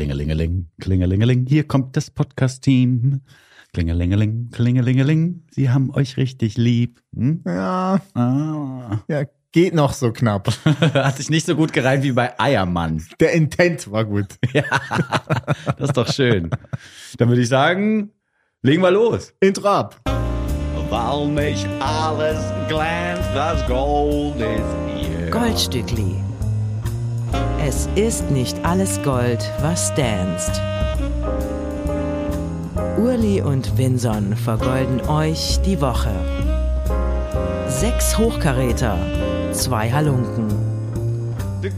Klingelingeling, klingelingeling, hier kommt das Podcast-Team. Klingelingeling, klingelingeling, sie haben euch richtig lieb. Hm? Ja, Ah. ja, geht noch so knapp. Hat sich nicht so gut gereimt wie bei Eiermann. Der Intent war gut. Das ist doch schön. Dann würde ich sagen, legen wir los. Intro ab. Weil nicht alles glänzt, das Gold ist hier. Goldstückli. Es ist nicht alles Gold, was danst. Urli und Vinson vergolden euch die Woche. Sechs Hochkaräter, zwei Halunken. Mit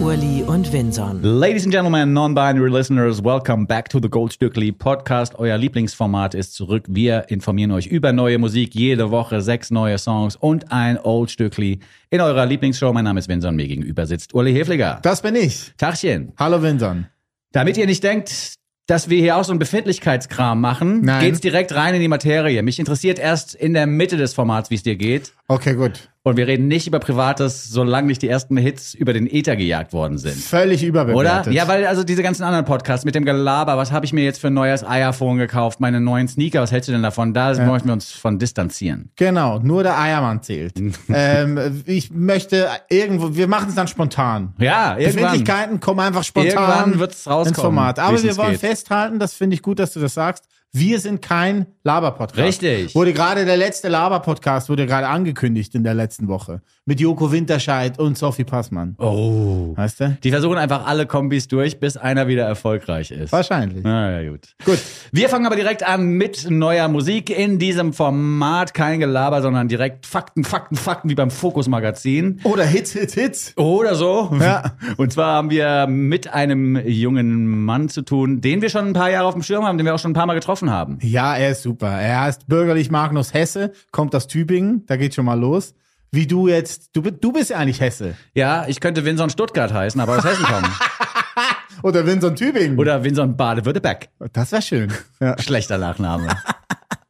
Urli und Vinson. Ladies and Gentlemen, non-binary listeners, welcome back to the Goldstückli Podcast. Euer Lieblingsformat ist zurück. Wir informieren euch über neue Musik. Jede Woche sechs neue Songs und ein Old Stückli in eurer Lieblingsshow. Mein Name ist Vincent, mir gegenüber sitzt Uli Hefliger. Das bin ich. Tachchen. Hallo Winson. Damit ihr nicht denkt, dass wir hier auch so einen Befindlichkeitskram machen, Nein. geht's direkt rein in die Materie. Mich interessiert erst in der Mitte des Formats, wie es dir geht. Okay, gut. Und wir reden nicht über Privates, solange nicht die ersten Hits über den Ether gejagt worden sind. Völlig Oder? überbewertet. Ja, weil also diese ganzen anderen Podcasts mit dem Gelaber, was habe ich mir jetzt für ein neues iPhone gekauft, meine neuen Sneaker, was hältst du denn davon? Da möchten wir uns von distanzieren. Genau, nur der Eiermann zählt. ähm, ich möchte irgendwo, wir machen es dann spontan. Ja, irgendwann. Befindlichkeiten kommen einfach spontan Irgendwann wird's rauskommen, ins Format. Aber wir wollen geht. festhalten, das finde ich gut, dass du das sagst. Wir sind kein Laber-Podcast. Richtig. Wurde gerade der letzte Laber-Podcast wurde gerade angekündigt in der letzten Woche. Mit Joko Winterscheid und Sophie Passmann. Oh. Weißt du? Die versuchen einfach alle Kombis durch, bis einer wieder erfolgreich ist. Wahrscheinlich. Na ja, gut. Gut. Wir fangen aber direkt an mit neuer Musik in diesem Format. Kein Gelaber, sondern direkt Fakten, Fakten, Fakten, wie beim Fokus Magazin. Oder Hits, Hits, Hits. Oder so. Ja. Und zwar haben wir mit einem jungen Mann zu tun, den wir schon ein paar Jahre auf dem Schirm haben, den wir auch schon ein paar Mal getroffen haben. Ja, er ist super. Er heißt bürgerlich Magnus Hesse, kommt aus Tübingen, da geht schon mal los. Wie du jetzt, du, du bist ja eigentlich Hesse. Ja, ich könnte Vinson Stuttgart heißen, aber aus Hessen kommen. Oder Vincent Tübingen. Oder Vinson Baden-Württemberg. das wäre schön. Ja. Schlechter Nachname.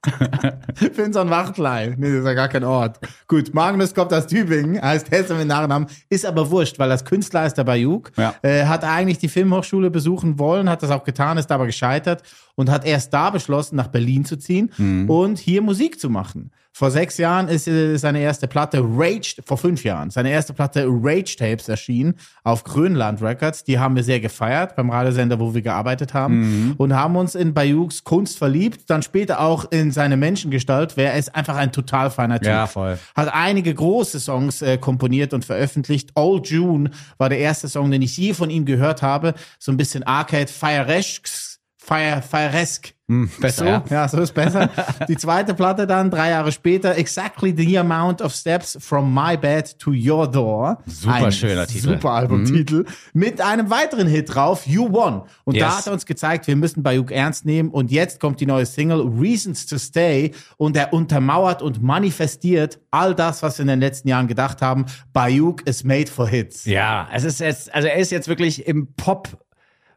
Vincent Wachtlei. Nee, das ist ja gar kein Ort. Gut, Magnus kommt aus Tübingen, heißt Hesse mit Nachnamen, ist aber wurscht, weil als Künstler ist er bei Juk. Ja. Äh, hat eigentlich die Filmhochschule besuchen wollen, hat das auch getan, ist aber gescheitert und hat erst da beschlossen, nach Berlin zu ziehen und hier Musik zu machen. Vor sechs Jahren ist äh, seine erste Platte Rage, vor fünf Jahren, seine erste Platte Rage Tapes erschienen auf Grönland Records. Die haben wir sehr gefeiert beim Radiosender, wo wir gearbeitet haben und haben uns in Bayouks Kunst verliebt, dann später auch in seine Menschengestalt. Wer ist einfach ein total feiner Typ. Ja, voll. Hat einige große Songs äh, komponiert und veröffentlicht. Old June war der erste Song, den ich je von ihm gehört habe. So ein bisschen Arcade Fireesque. Fire, Fireesque. besser, So, ja. ja, so ist besser. Die zweite Platte dann, drei Jahre später, Exactly the Amount of Steps from My Bed to Your Door. Super Ein schöner Titel. Super Albumtitel. Mit einem weiteren Hit drauf, You Won. Und da Yes. hat er uns gezeigt, wir müssen Bayuk ernst nehmen. Und jetzt kommt die neue Single Reasons to Stay. Und er untermauert und manifestiert all das, was wir in den letzten Jahren gedacht haben. Bayuk is made for Hits. Ja, es ist jetzt, also er ist jetzt wirklich im Pop.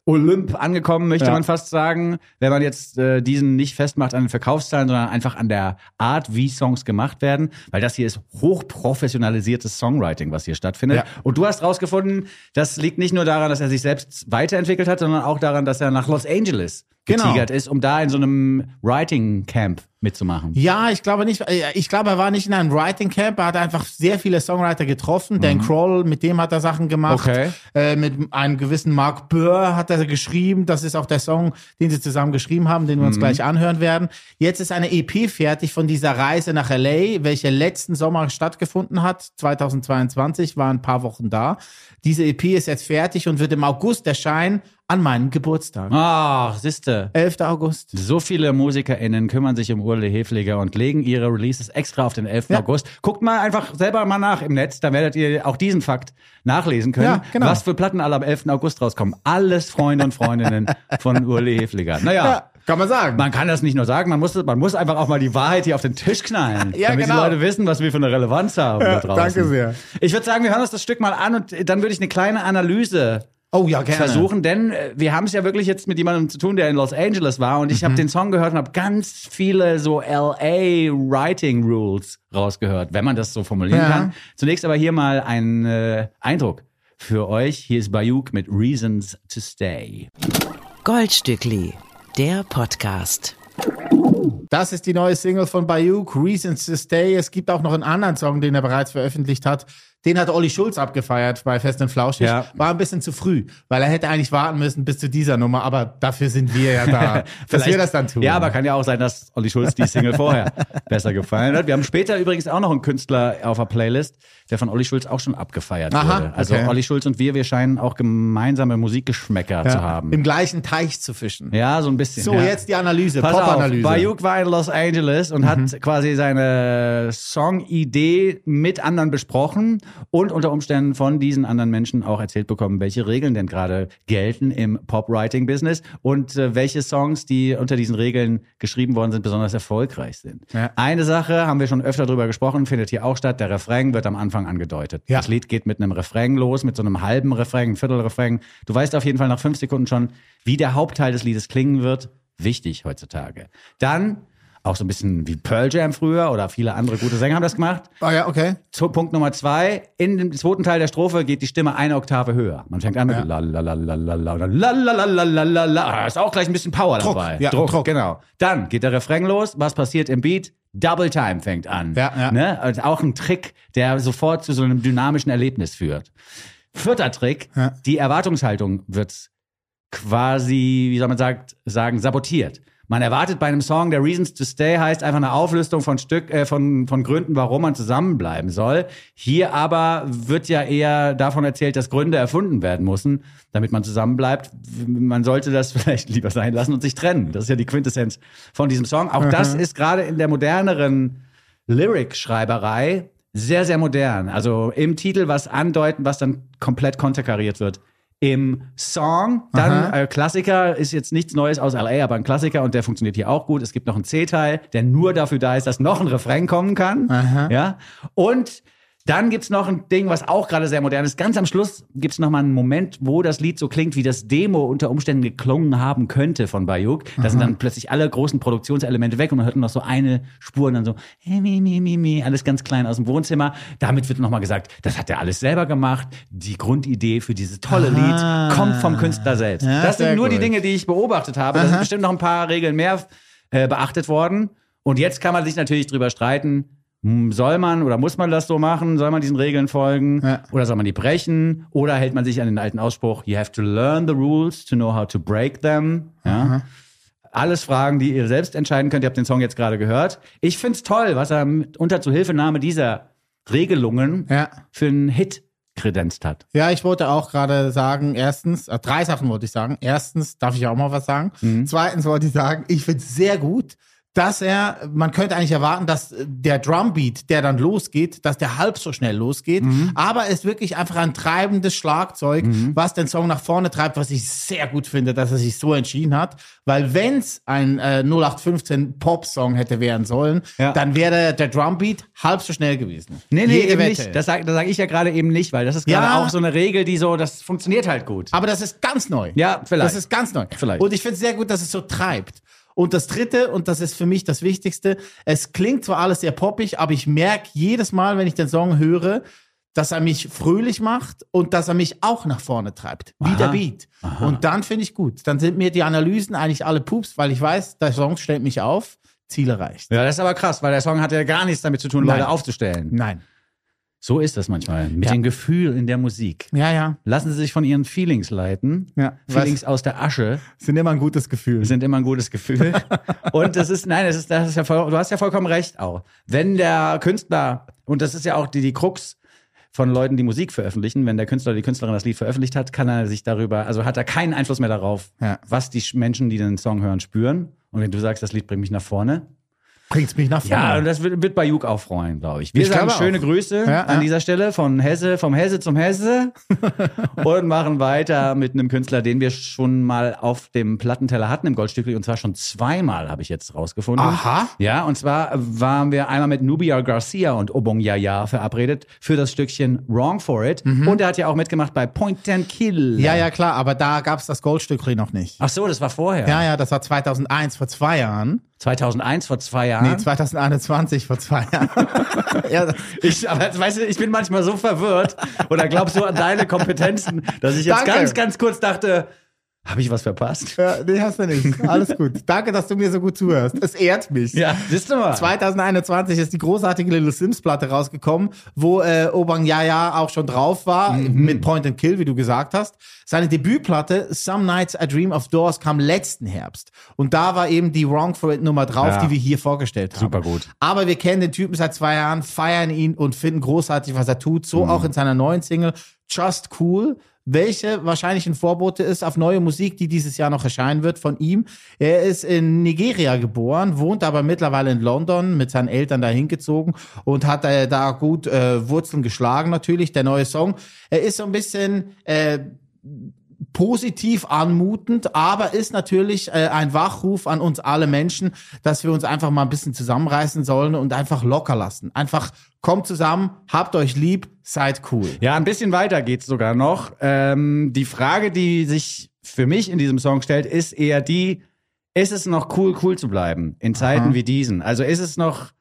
Olymp angekommen, möchte Ja. man fast sagen, wenn man jetzt äh, diesen nicht festmacht an den Verkaufszahlen, sondern einfach an der Art, wie Songs gemacht werden, weil das hier ist hochprofessionalisiertes Songwriting, was hier stattfindet. Ja. Und du hast rausgefunden, das liegt nicht nur daran, dass er sich selbst weiterentwickelt hat, sondern auch daran, dass er nach Los Angeles Genau. getigert ist, um da in so einem Writing Camp mitzumachen. Ja, ich glaube nicht. äh, Ich glaube, er war nicht in einem Writing Camp. Er hat einfach sehr viele Songwriter getroffen. Dan Kroll, mit dem hat er Sachen gemacht. Mhm. Okay. Äh, mit einem gewissen Mark Burr hat er geschrieben. Das ist auch der Song, den sie zusammen geschrieben haben, den wir Mhm. uns gleich anhören werden. Jetzt ist eine EP fertig von dieser Reise nach LA, welche letzten Sommer stattgefunden hat. 2022 war ein paar Wochen da. Diese EP ist jetzt fertig und wird im August erscheinen an meinem Geburtstag. Ach, siehste. 11. August. So viele MusikerInnen kümmern sich um Urle Hefliger und legen ihre Releases extra auf den 11. Ja. August. Guckt mal einfach selber mal nach im Netz, dann werdet ihr auch diesen Fakt nachlesen können, Ja, genau. was für Platten alle am 11. August rauskommen. Alles Freunde und Freundinnen von Urle Hefliger. Naja. Ja, kann man sagen. Man kann das nicht nur sagen, man muss, man muss einfach auch mal die Wahrheit hier auf den Tisch knallen, Ja, damit genau. die Leute wissen, was wir für eine Relevanz haben Ja, da draußen. danke sehr. Ich würde sagen, wir hören uns das Stück mal an und dann würde ich eine kleine Analyse Oh ja, gerne. versuchen, denn äh, wir haben es ja wirklich jetzt mit jemandem zu tun, der in Los Angeles war und ich Mhm. habe den Song gehört und habe ganz viele so LA Writing Rules rausgehört, wenn man das so formulieren Ja. kann. Zunächst aber hier mal ein äh, Eindruck für euch. Hier ist Bayuk mit Reasons to Stay. Goldstückli, der Podcast. Das ist die neue Single von Bayuk, Reasons to Stay. Es gibt auch noch einen anderen Song, den er bereits veröffentlicht hat. Den hat Olli Schulz abgefeiert bei Fest und Flauschig. Ja. War ein bisschen zu früh, weil er hätte eigentlich warten müssen bis zu dieser Nummer, aber dafür sind wir ja da, dass wir das dann tun. Ja, aber kann ja auch sein, dass Olli Schulz die Single vorher besser gefallen hat. Wir haben später übrigens auch noch einen Künstler auf der Playlist, der von Olli Schulz auch schon abgefeiert Aha, wurde. Also okay. Olli Schulz und wir, wir scheinen auch gemeinsame Musikgeschmäcker ja, zu haben. im gleichen Teich zu fischen. Ja, so ein bisschen. So, ja. jetzt die Analyse, Pop-Analyse. Bayuk war in Los Angeles und hat quasi seine Songidee mit anderen besprochen und unter Umständen von diesen anderen Menschen auch erzählt bekommen, welche Regeln denn gerade gelten im Pop-Writing-Business und äh, welche Songs, die unter diesen Regeln geschrieben worden sind, besonders erfolgreich sind. Ja. Eine Sache, haben wir schon öfter drüber gesprochen, findet hier auch statt. Der Refrain wird am Anfang angedeutet. Ja. Das Lied geht mit einem Refrain los, mit so einem halben Refrain, Viertelrefrain. Du weißt auf jeden Fall nach fünf Sekunden schon, wie der Hauptteil des Liedes klingen wird. Wichtig heutzutage. Dann auch so ein bisschen wie Pearl Jam früher oder viele andere gute Sänger haben das gemacht. Ah ja, okay. Zu Punkt Nummer zwei, in dem zweiten Teil der Strophe geht die Stimme eine Oktave höher. Man fängt an mit Ja. la la la la la la oder la la la la la la la. Ah, ist auch gleich ein bisschen Power Druck, dabei. ja, Druck, Druck. genau. Dann geht der Refrain los. Was passiert im Beat? Double Time fängt an. Ja, ja. Ne? Also auch ein Trick, der sofort zu so einem dynamischen Erlebnis führt. Vierter Trick, Ja. die Erwartungshaltung wird quasi, wie soll man sagt, sagen, sabotiert. Man erwartet bei einem Song, der Reasons to Stay heißt einfach eine Auflistung von Stück, äh, von, von Gründen, warum man zusammenbleiben soll. Hier aber wird ja eher davon erzählt, dass Gründe erfunden werden müssen, damit man zusammenbleibt. Man sollte das vielleicht lieber sein lassen und sich trennen. Das ist ja die Quintessenz von diesem Song. Auch das ist gerade in der moderneren Lyric-Schreiberei sehr, sehr modern. Also im Titel was andeuten, was dann komplett konterkariert wird. Im Song, dann äh, Klassiker, ist jetzt nichts Neues aus LA, aber ein Klassiker und der funktioniert hier auch gut. Es gibt noch einen C-Teil, der nur dafür da ist, dass noch ein Refrain kommen kann. Ja. Und dann gibt's noch ein Ding, was auch gerade sehr modern ist. Ganz am Schluss gibt's noch mal einen Moment, wo das Lied so klingt, wie das Demo unter Umständen geklungen haben könnte von Bayuk. Da sind dann plötzlich alle großen Produktionselemente weg und man hört nur noch so eine Spur und dann so hey, mi, mi, mi, mi, alles ganz klein aus dem Wohnzimmer. Damit wird noch mal gesagt, das hat er alles selber gemacht. Die Grundidee für dieses tolle Ah. Lied kommt vom Künstler selbst. Ja, das sind nur die gut. Dinge, die ich beobachtet habe. Da sind bestimmt noch ein paar Regeln mehr äh, beachtet worden. Und jetzt kann man sich natürlich drüber streiten, soll man oder muss man das so machen? Soll man diesen Regeln folgen? Ja. Oder soll man die brechen? Oder hält man sich an den alten Ausspruch, you have to learn the rules to know how to break them? Ja. Alles Fragen, die ihr selbst entscheiden könnt. Ihr habt den Song jetzt gerade gehört. Ich find's toll, was er unter Zuhilfenahme dieser Regelungen Ja. für einen Hit kredenzt hat. Ja, ich wollte auch gerade sagen, erstens, äh, drei Sachen wollte ich sagen. Erstens, darf ich auch mal was sagen? Mhm. Zweitens wollte ich sagen, ich finde es sehr gut, dass er, man könnte eigentlich erwarten, dass äh, der Drumbeat, der dann losgeht, dass der halb so schnell losgeht. Mhm. Aber es ist wirklich einfach ein treibendes Schlagzeug, was den Song nach vorne treibt, was ich sehr gut finde, dass er sich so entschieden hat. Weil wenn's ein äh, 0815 Pop-Song hätte werden sollen, Ja. dann wäre der Drumbeat halb so schnell gewesen. Nee, nee, Jede eben Wette. nicht. Das sage sag ich ja gerade eben nicht, weil das ist gerade Ja. auch so eine Regel, die so, das funktioniert halt gut. Aber das ist ganz neu. Ja, vielleicht. Das ist ganz neu. Vielleicht. Und ich finde es sehr gut, dass es so treibt. Und das Dritte, und das ist für mich das Wichtigste, es klingt zwar alles sehr poppig, aber ich merke jedes Mal, wenn ich den Song höre, dass er mich fröhlich macht und dass er mich auch nach vorne treibt. Wie Aha. der Beat. Und dann finde ich gut. Dann sind mir die Analysen eigentlich alle Pups, weil ich weiß, der Song stellt mich auf, Ziel erreicht. Ja, das ist aber krass, weil der Song hat ja gar nichts damit zu tun, Nein. Leute aufzustellen. Nein. So ist das manchmal. Mit Ja. dem Gefühl in der Musik. Ja, ja. Lassen Sie sich von Ihren Feelings leiten. Ja. Feelings aus der Asche Sind immer ein gutes Gefühl. sind immer ein gutes Gefühl. Und das ist, nein, das ist, das ist ja voll, du hast ja vollkommen recht auch. Wenn der Künstler, und das ist ja auch die, die Krux von Leuten, die Musik veröffentlichen, wenn der Künstler oder die Künstlerin das Lied veröffentlicht hat, kann er sich darüber, also hat er keinen Einfluss mehr darauf, Ja. was die Menschen, die den Song hören, spüren. Und wenn du sagst, das Lied bringt mich nach vorne, Bringt's mich nach vorne. Ja, und das wird, wird bei Juk auch freuen, glaube ich. Wir Ich sagen schöne auch. Grüße Ja, an ja. dieser Stelle von Hesse, vom Hesse zum Hesse und machen weiter mit einem Künstler, den wir schon mal auf dem Plattenteller hatten im Goldstückli und zwar schon zweimal, habe ich jetzt rausgefunden. Aha. Ja, und zwar waren wir einmal mit Nubia Garcia und Obong Yaya verabredet für das Stückchen Wrong for It und er hat ja auch mitgemacht bei Point and Kill. Mhm. Ja, ja, klar, aber da gab's das Goldstückli noch nicht. Ach so, das war vorher. Ja, ja, das war 2001, vor zwei Jahren. 2001, vor zwei Jahren. Nee, 2021, vor zwei Jahren. ja, Ich, aber weißt du, ich bin manchmal so verwirrt oder glaubst du an deine Kompetenzen, dass ich jetzt Danke. ganz, ganz kurz dachte, habe ich was verpasst? ja, nee, hast du nicht. Alles gut. Danke, dass du mir so gut zuhörst. Es ehrt mich. Ja, siehst du mal. 2021 ist die großartige Little Sims Platte rausgekommen, wo äh, Obang Yaya auch schon drauf war, Mhm. mit Point and Kill, wie du gesagt hast. Seine Debütplatte Some Nights I Dream of Doors kam letzten Herbst. Und da war eben die Wrong for It Nummer drauf, Ja. die wir hier vorgestellt haben. Super gut. Aber wir kennen den Typen seit zwei Jahren, feiern ihn und finden großartig, was er tut. Mhm. So auch in seiner neuen Single Just Cool, welche wahrscheinlich ein Vorbote ist auf neue Musik, die dieses Jahr noch erscheinen wird von ihm. Er ist in Nigeria geboren, wohnt aber mittlerweile in London, mit seinen Eltern dahin gezogen und hat äh, da gut äh, Wurzeln geschlagen natürlich. Der neue Song, er ist so ein bisschen äh, positiv anmutend, aber ist natürlich äh, ein Wachruf an uns alle Menschen, dass wir uns einfach mal ein bisschen zusammenreißen sollen und einfach locker lassen. Einfach kommt zusammen, habt euch lieb, seid cool. Ja, ein bisschen weiter geht's sogar noch. Ähm, die Frage, die sich für mich in diesem Song stellt, ist eher die, ist es noch cool, cool zu bleiben in Zeiten Aha. wie diesen? Also ist es noch,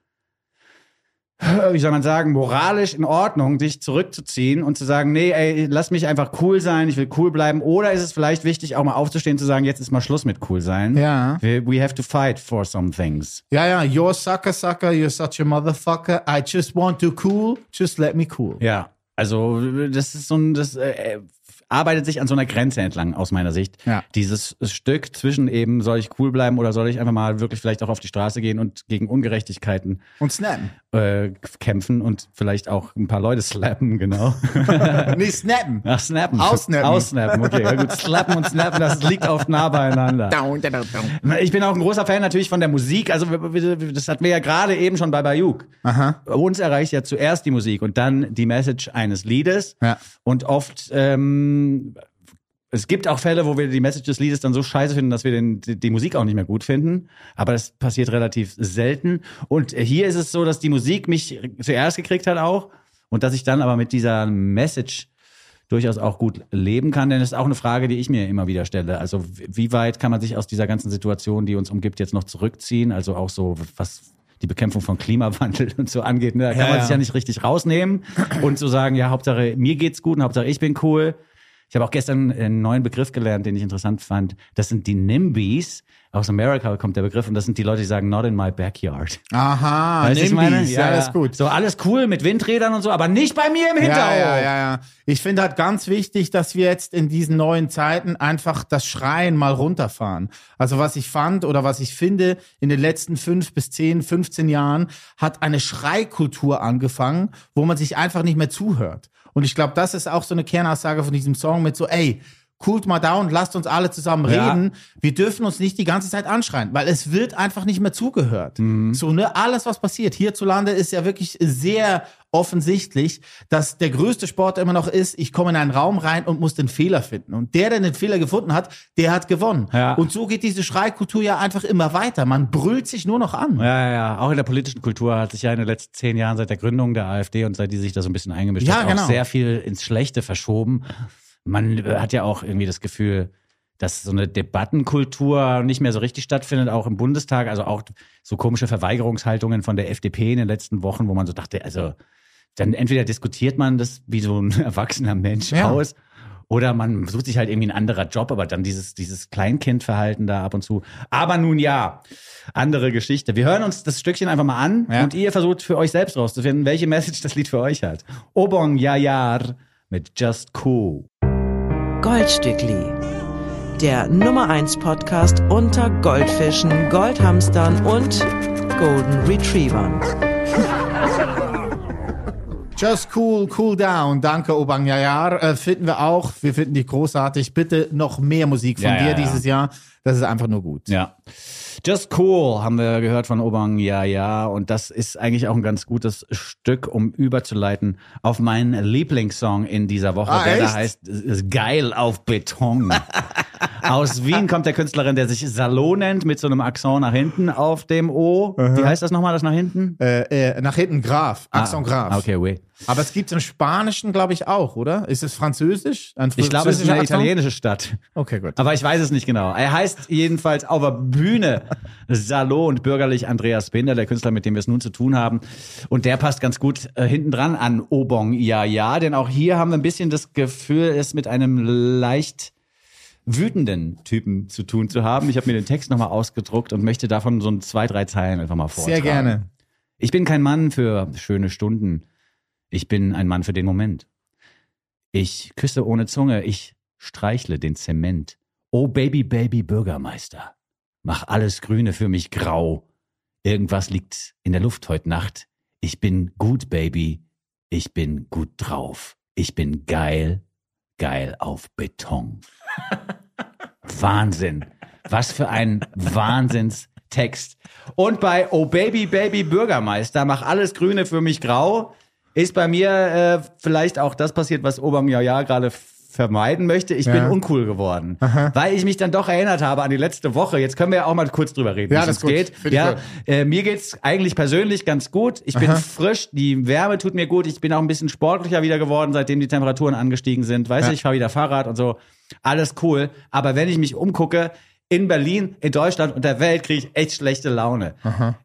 wie soll man sagen, moralisch in Ordnung, dich zurückzuziehen und zu sagen, nee, ey, lass mich einfach cool sein, ich will cool bleiben? Oder ist es vielleicht wichtig, auch mal aufzustehen, zu sagen, jetzt ist mal Schluss mit cool sein? Ja. We, we have to fight for some things. Ja, ja, you're a sucker, sucker, you're such a motherfucker. I just want to cool, just let me cool. Ja, also das ist so ein, das äh, arbeitet sich an so einer Grenze entlang aus meiner Sicht. Ja. Dieses Stück zwischen eben, soll ich cool bleiben oder soll ich einfach mal wirklich vielleicht auch auf die Straße gehen und gegen Ungerechtigkeiten Und snappen. äh, kämpfen und vielleicht auch ein paar Leute slappen, genau. nee, snappen. Ach, snappen. Aussnappen. Aussnappen, okay. Ja, gut, slappen und snappen, das liegt oft nah beieinander. Ich bin auch ein großer Fan natürlich von der Musik. Also das hatten wir ja gerade eben schon bei Bayuk. Aha. Uns erreicht ja zuerst die Musik und dann die Message eines Liedes. Ja. Und oft, ähm, es gibt auch Fälle, wo wir die Message des Liedes dann so scheiße finden, dass wir den, die, die Musik auch nicht mehr gut finden. Aber das passiert relativ selten. Und hier ist es so, dass die Musik mich zuerst gekriegt hat auch. Und dass ich dann aber mit dieser Message durchaus auch gut leben kann. Denn das ist auch eine Frage, die ich mir immer wieder stelle. Also wie weit kann man sich aus dieser ganzen Situation, die uns umgibt, jetzt noch zurückziehen? Also auch so, was die Bekämpfung von Klimawandel und so angeht. Ne? Da kann Ja, man ja. sich ja nicht richtig rausnehmen und so sagen, ja, Hauptsache mir geht's gut und Hauptsache ich bin cool. Ich habe auch gestern einen neuen Begriff gelernt, den ich interessant fand. Das sind die NIMBYs. Aus Amerika kommt der Begriff und das sind die Leute, die sagen, not in my backyard. Aha, Weißt was ich meine? Nimbys, ja, das ist gut. So alles cool mit Windrädern und so, aber nicht bei mir im Hinterhof. Ja, ja, ja, ja. Ich finde halt ganz wichtig, dass wir jetzt in diesen neuen Zeiten einfach das Schreien mal runterfahren. Also was ich fand oder was ich finde, in den letzten fünf bis zehn, 15 Jahren hat eine Schreikultur angefangen, wo man sich einfach nicht mehr zuhört. Und ich glaube, das ist auch so eine Kernaussage von diesem Song mit so, ey, coolt mal down, lasst uns alle zusammen Ja. reden. Wir dürfen uns nicht die ganze Zeit anschreien, weil es wird einfach nicht mehr zugehört. So, ne, alles, was passiert. Hierzulande ist ja wirklich sehr offensichtlich, dass der größte Sport immer noch ist, ich komme in einen Raum rein und muss den Fehler finden. Und der, der den Fehler gefunden hat, der hat gewonnen. Ja. Und so geht diese Schreikultur ja einfach immer weiter. Man brüllt sich nur noch an. Ja, ja, ja. Auch in der politischen Kultur hat sich ja in den letzten zehn Jahren seit der Gründung der AfD und seit die sich da so ein bisschen eingemischt Ja, hat, genau. auch sehr viel ins Schlechte verschoben. Man hat ja auch irgendwie das Gefühl, dass so eine Debattenkultur nicht mehr so richtig stattfindet, auch im Bundestag. Also auch so komische Verweigerungshaltungen von der FDP in den letzten Wochen, wo man so dachte, also dann entweder diskutiert man das wie so ein erwachsener Mensch Ja. aus oder man sucht sich halt irgendwie ein anderer Job, aber dann dieses, dieses Kleinkindverhalten da ab und zu. Aber nun ja, andere Geschichte. Wir hören uns das Stückchen einfach mal an Ja. und ihr versucht für euch selbst rauszufinden, welche Message das Lied für euch hat. Obong Yayar mit Just Cool. Goldstückli. Der Nummer 1 Podcast unter Goldfischen, Goldhamstern und Golden Retrievern. Just cool, cool down. Danke, Obang Yayar. Äh, finden wir auch. Wir finden dich großartig. Bitte noch mehr Musik von Ja, dir ja, ja. dieses Jahr. Das ist einfach nur gut. Ja. Just Cool haben wir gehört von Obang Yaya und das ist eigentlich auch ein ganz gutes Stück, um überzuleiten auf meinen Lieblingssong in dieser Woche, Ah, der da echt? heißt äh, Geil auf Beton. Aus Wien kommt der Künstlerin, der sich Salon nennt, mit so einem Akzent nach hinten auf dem O. Wie heißt das nochmal, das nach hinten? Äh, äh, nach hinten Graf, Accent Graf. Ah, Okay, oui. Aber es gibt im Spanischen, glaube ich, auch, oder? Ist es Französisch? Ein Ich glaube, es ist eine Akzent? italienische Stadt. Okay, gut. Aber ich weiß es nicht genau. Er heißt jedenfalls auf der Bühne Salo und bürgerlich Andreas Binder, der Künstler, mit dem wir es nun zu tun haben. Und der passt ganz gut äh, hinten dran an Obong Ja Ja, denn auch hier haben wir ein bisschen das Gefühl, es mit einem leicht wütenden Typen zu tun zu haben. Ich habe mir den Text nochmal ausgedruckt und möchte davon so ein zwei, drei Zeilen einfach mal vortragen. Sehr gerne. Ich bin kein Mann für schöne Stunden. Ich bin ein Mann für den Moment. Ich küsse ohne Zunge, ich streichle den Zement. Oh Baby, Baby Bürgermeister, mach alles Grüne für mich grau. Irgendwas liegt in der Luft heute Nacht. Ich bin gut, Baby. Ich bin gut drauf. Ich bin geil, geil auf Beton. Wahnsinn. Was für ein Wahnsinnstext. Und bei Oh Baby Baby Bürgermeister, mach alles Grüne für mich grau, ist bei mir äh, vielleicht auch das passiert, was Obama ja ja gerade vermeiden möchte. Ich bin Ja. uncool geworden, weil ich mich dann doch erinnert habe an die letzte Woche. Jetzt können wir ja auch mal kurz drüber reden, Ja, wie das es geht. Ja, äh, mir geht's eigentlich persönlich ganz gut. Ich bin frisch, die Wärme tut mir gut. Ich bin auch ein bisschen sportlicher wieder geworden, seitdem die Temperaturen angestiegen sind. Weißt Ja. du, ich fahre wieder Fahrrad und so. Alles cool. Aber wenn ich mich umgucke, in Berlin, in Deutschland und der Welt kriege ich echt schlechte Laune.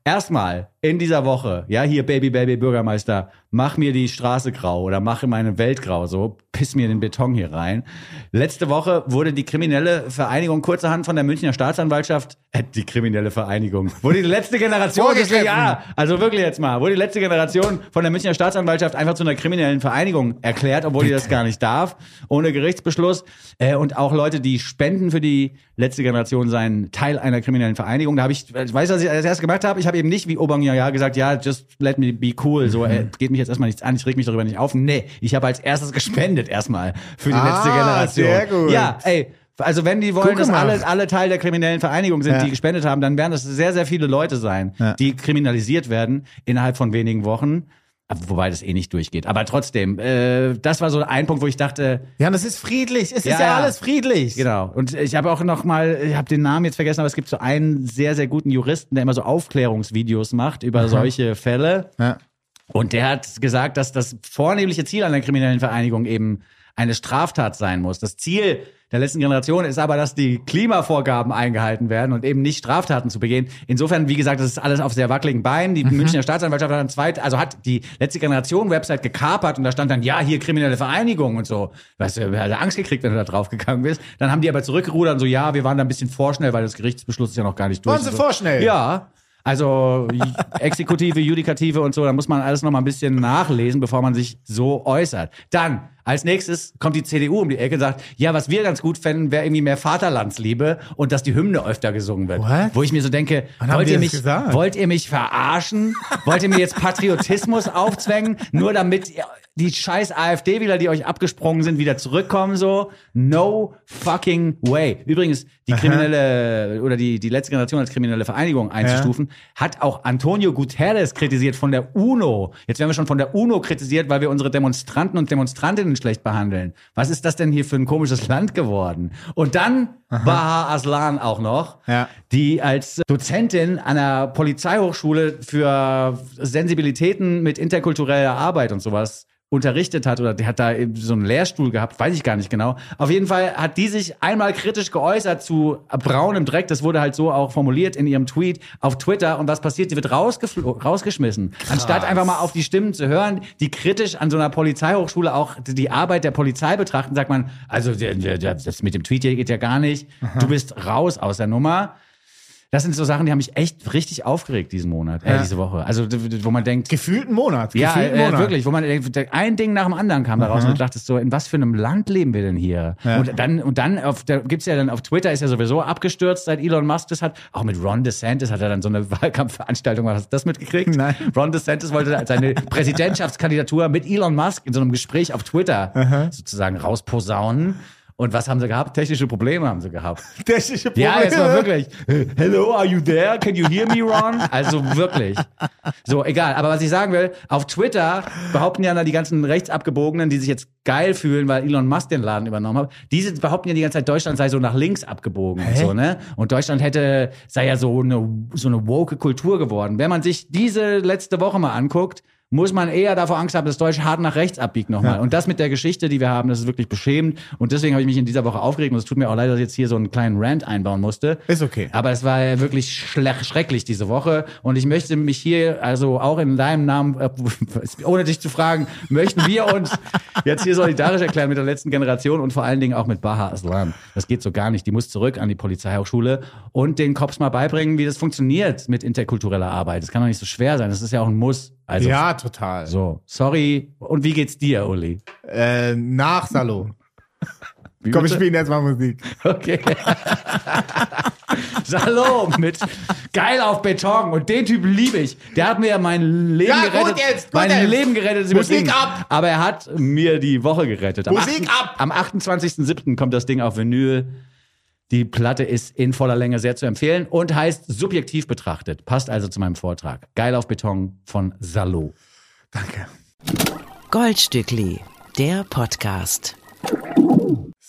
Erstmal in dieser Woche, ja, hier Baby Baby Bürgermeister, mach mir die Straße grau oder mache meine Welt grau, so piss mir den Beton hier rein. Letzte Woche wurde die kriminelle Vereinigung kurzerhand von der Münchner Staatsanwaltschaft, äh, die kriminelle Vereinigung, wurde die letzte Generation, Vorgegriffen. ja, also wirklich jetzt mal, wurde die letzte Generation von der Münchner Staatsanwaltschaft einfach zu einer kriminellen Vereinigung erklärt, obwohl die das gar nicht darf, ohne Gerichtsbeschluss. Äh, und auch Leute, die spenden für die letzte Generation, seien Teil einer kriminellen Vereinigung. Da habe ich, weißt du, was ich als erstes gemacht habe? Ich habe eben nicht wie Obang ja gesagt, ja, just let me be cool, so äh, geht mich jetzt erstmal nichts an, ich reg mich darüber nicht auf. Nee, ich habe als erstes gespendet erstmal für die Ah, letzte Generation. sehr gut. Ja, ey, also wenn die wollen, dass alle, alle Teil der kriminellen Vereinigung sind, Ja. die gespendet haben, dann werden das sehr, sehr viele Leute sein, Ja. die kriminalisiert werden innerhalb von wenigen Wochen. Wobei das eh nicht durchgeht. Aber trotzdem, äh, das war so ein Punkt, wo ich dachte, Ja, das ist friedlich. Es Ja, ist ja, alles friedlich. Genau. Und ich habe auch noch mal, ich habe den Namen jetzt vergessen, aber es gibt so einen sehr, sehr guten Juristen, der immer so Aufklärungsvideos macht über solche Fälle. Ja. Und der hat gesagt, dass das vornehmliche Ziel einer kriminellen Vereinigung eben eine Straftat sein muss. Das Ziel der letzten Generation ist aber, dass die Klimavorgaben eingehalten werden und eben nicht Straftaten zu begehen. Insofern, wie gesagt, das ist alles auf sehr wackeligen Beinen. Die Münchner Staatsanwaltschaft hat dann zweit, also hat die letzte Generation Website gekapert und da stand dann, ja, hier kriminelle Vereinigung und so. Weißt du, wer hat Angst gekriegt, wenn du da drauf gegangen bist? Dann haben die aber zurückgerudert und so, ja, wir waren da ein bisschen vorschnell, weil das Gerichtsbeschluss ist ja noch gar nicht durch. Waren sie so. vorschnell? Ja. Also Exekutive, Judikative und so, da muss man alles noch mal ein bisschen nachlesen, bevor man sich so äußert. Dann, als nächstes kommt die CDU um die Ecke und sagt, ja, was wir ganz gut fänden, wäre irgendwie mehr Vaterlandsliebe und dass die Hymne öfter gesungen wird. What? Wo ich mir so denke, Wann wollt ihr, mich, gesagt? wollt ihr mich verarschen? wollt ihr mir jetzt Patriotismus aufzwängen, nur damit ihr- die scheiß AfD-Wähler, die euch abgesprungen sind, wieder zurückkommen so? No fucking way. Übrigens, die kriminelle oder die, die letzte Generation als kriminelle Vereinigung einzustufen, hat auch Antonio Guterres kritisiert von der UNO. Jetzt werden wir schon von der UNO kritisiert, weil wir unsere Demonstranten und Demonstrantinnen schlecht behandeln. Was ist das denn hier für ein komisches Land geworden? Und dann Baha Aslan auch noch, Ja. die als Dozentin an der Polizeihochschule für Sensibilitäten mit interkultureller Arbeit und sowas unterrichtet hat oder die hat da eben so einen Lehrstuhl gehabt, weiß ich gar nicht genau. Auf jeden Fall hat die sich einmal kritisch geäußert zu braunem Dreck, das wurde halt so auch formuliert in ihrem Tweet auf Twitter und was passiert? Die wird rausgeschmissen. Anstatt einfach mal auf die Stimmen zu hören, die kritisch an so einer Polizeihochschule auch die Arbeit der Polizei betrachten, sagt man, also der- der- der- das mit dem Tweet hier geht ja gar nicht. Du bist raus aus der Nummer. Das sind so Sachen, die haben mich echt richtig aufgeregt diesen Monat, äh, Ja. diese Woche. Also wo man denkt, Gefühlten Monat. ja, gefühlten äh, Monat. wirklich, wo man denkt, ein Ding nach dem anderen kam da raus und du dachtest so, in was für einem Land leben wir denn hier? Und dann, und dann auf, da gibt's ja dann auf Twitter ist ja sowieso abgestürzt, seit Elon Musk das hat. Auch mit Ron DeSantis hat er dann so eine Wahlkampfveranstaltung, hast du das mitgekriegt? Nein. Ron DeSantis wollte seine Präsidentschaftskandidatur mit Elon Musk in so einem Gespräch auf Twitter sozusagen rausposaunen. Und was haben sie gehabt? Technische Probleme haben sie gehabt. Technische Ja, es war wirklich. Hello, are you there? Can you hear me, Ron? Also wirklich. So, egal. Aber was ich sagen will, auf Twitter behaupten ja die ganzen Rechtsabgebogenen, die sich jetzt geil fühlen, weil Elon Musk den Laden übernommen hat, die behaupten ja die ganze Zeit, Deutschland sei so nach links abgebogen und so, ne? Und Deutschland hätte, sei ja so eine, so eine woke Kultur geworden. Wenn man sich diese letzte Woche mal anguckt, muss man eher davor Angst haben, dass Deutsch hart nach rechts abbiegt nochmal. Ja. Und das mit der Geschichte, die wir haben, das ist wirklich beschämend. Und deswegen habe ich mich in dieser Woche aufgeregt. Und es tut mir auch leid, dass ich jetzt hier so einen kleinen Rant einbauen musste. Ist okay. Aber es war ja wirklich schrecklich diese Woche. Und ich möchte mich hier, also auch in deinem Namen, äh, ohne dich zu fragen, möchten wir uns jetzt hier solidarisch erklären mit der letzten Generation und vor allen Dingen auch mit Baha Aslan. Das geht so gar nicht. Die muss zurück an die Polizeihochschule und den Cops mal beibringen, wie das funktioniert mit interkultureller Arbeit. Das kann doch nicht so schwer sein. Das ist ja auch ein Muss. Also, ja, total. so, sorry. Und wie geht's dir, Uli? Äh, nach Salo. Wie Komm, wir bitte? spielen jetzt mal Musik. Okay. Salom mit geil auf Beton und den Typ liebe ich. Der hat mir mein Leben Ja, gut gerettet. jetzt, gut mein jetzt. Leben gerettet. Musik übertrieben. ab. Aber er hat mir die Woche gerettet. Am Musik 8. ab. Am 28.07. kommt das Ding auf Vinyl. Die Platte ist in voller Länge sehr zu empfehlen und heißt subjektiv betrachtet. Passt also zu meinem Vortrag. Geil auf Beton von Salo. Danke. Goldstückli, der Podcast.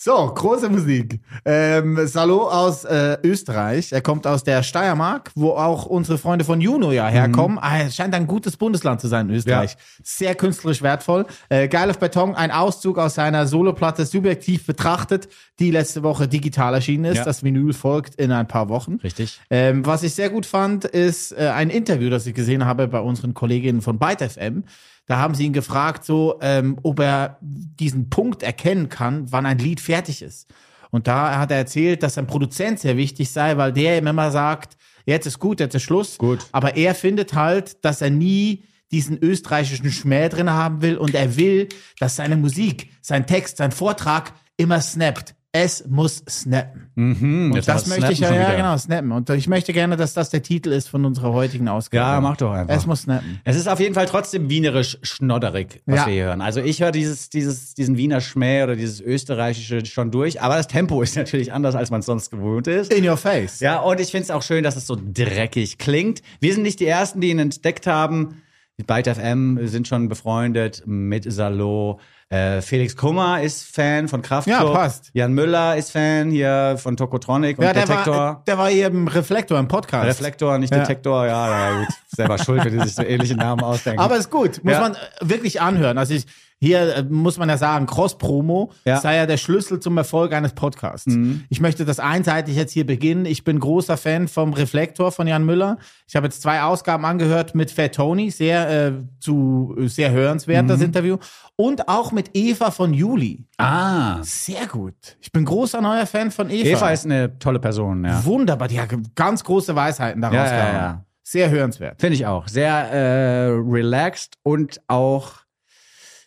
So, große Musik. Ähm, Salo aus äh, Österreich. Er kommt aus der Steiermark, wo auch unsere Freunde von Juno ja herkommen. Ah, es scheint ein gutes Bundesland zu sein, Österreich. Sehr künstlerisch wertvoll. Äh, Geil auf Beton, ein Auszug aus seiner Soloplatte subjektiv betrachtet, die letzte Woche digital erschienen ist. Ja. Das Vinyl folgt in ein paar Wochen. Richtig. Ähm, was ich sehr gut fand, ist äh, ein Interview, das ich gesehen habe bei unseren Kolleginnen von Byte FM. Da haben sie ihn gefragt, so, ähm, ob er diesen Punkt erkennen kann, wann ein Lied fertig ist. Und da hat er erzählt, dass ein Produzent sehr wichtig sei, weil der ihm immer sagt, jetzt ist gut, jetzt ist Schluss. Gut. Aber er findet halt, dass er nie diesen österreichischen Schmäh drin haben will und er will, dass seine Musik, sein Text, sein Vortrag immer snappt. Es muss snappen. Mhm, Und das möchte ich ja, ja genau, snappen. Und ich möchte gerne, dass das der Titel ist von unserer heutigen Ausgabe. Ja, mach doch einfach. Es muss snappen. Es ist auf jeden Fall trotzdem wienerisch schnodderig, was Ja. wir hier hören. Also ich höre dieses, dieses, diesen Wiener Schmäh oder dieses österreichische schon durch, aber das Tempo ist natürlich anders, als man es sonst gewohnt ist. In your face. Ja, und ich finde es auch schön, dass es so dreckig klingt. Wir sind nicht die Ersten, die ihn entdeckt haben. Die Byte FM sind schon befreundet mit Salo. Äh, Felix Kummer ist Fan von Kraftklub. Ja, passt. Jan Müller ist Fan hier von Tokotronic und Ja, der Detektor. war, der war im Reflektor im Podcast. Reflektor, nicht Ja. Detektor, ja, ja, gut. Selber schuld, wenn die sich so ähnliche Namen ausdenken. Aber ist gut, muss Ja. man wirklich anhören. Also ich, hier äh, muss man ja sagen, Cross-Promo Ja. Mhm. sei ja der Schlüssel zum Erfolg eines Podcasts. Ich möchte das einseitig jetzt hier beginnen. Ich bin großer Fan vom Reflektor von Jan Müller. Ich habe jetzt zwei Ausgaben angehört mit Fat Tony, sehr äh, zu sehr hörenswert Mhm. das Interview und auch mit Eva von Juli. ah, Sehr gut. Ich bin großer neuer Fan von Eva. Eva ist eine tolle Person, ja. Wunderbar, die hat ganz große Weisheiten daraus Ja, ja, ja. Sehr hörenswert. Finde ich auch. Sehr äh, relaxed und auch,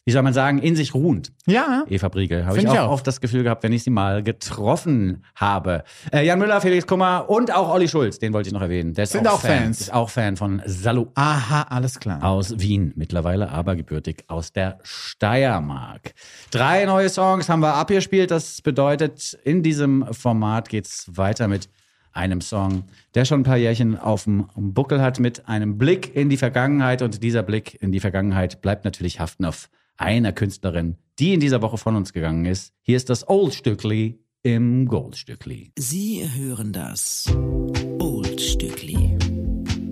wie soll man sagen, in sich ruhend. Ja, Eva Briegel. Habe ich auch, ich auch. oft das Gefühl gehabt, wenn ich sie mal getroffen habe. Äh, Jan Müller, Felix Kummer und auch Olli Schulz, den wollte ich noch erwähnen. Der ist Sind auch Fan. Fans. Ist auch Fan von Salo aha, alles klar. aus Wien mittlerweile, aber gebürtig aus der Steiermark. Drei neue Songs haben wir abgespielt. Das bedeutet, in diesem Format geht's weiter mit einem Song, der schon ein paar Jährchen auf dem Buckel hat, mit einem Blick in die Vergangenheit. Und dieser Blick in die Vergangenheit bleibt natürlich haften auf einer Künstlerin, die in dieser Woche von uns gegangen ist. Hier ist das Old Stückli im Goldstückli. Sie hören das Oldstückli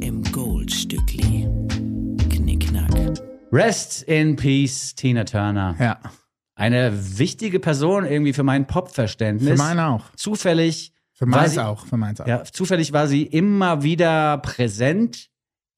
im Goldstückli. Knickknack. Rest in Peace, Tina Turner. Ja, Eine wichtige Person irgendwie für mein Popverständnis. für meine auch. Zufällig Für meins sie, auch. Für meins auch. Ja, zufällig war sie immer wieder präsent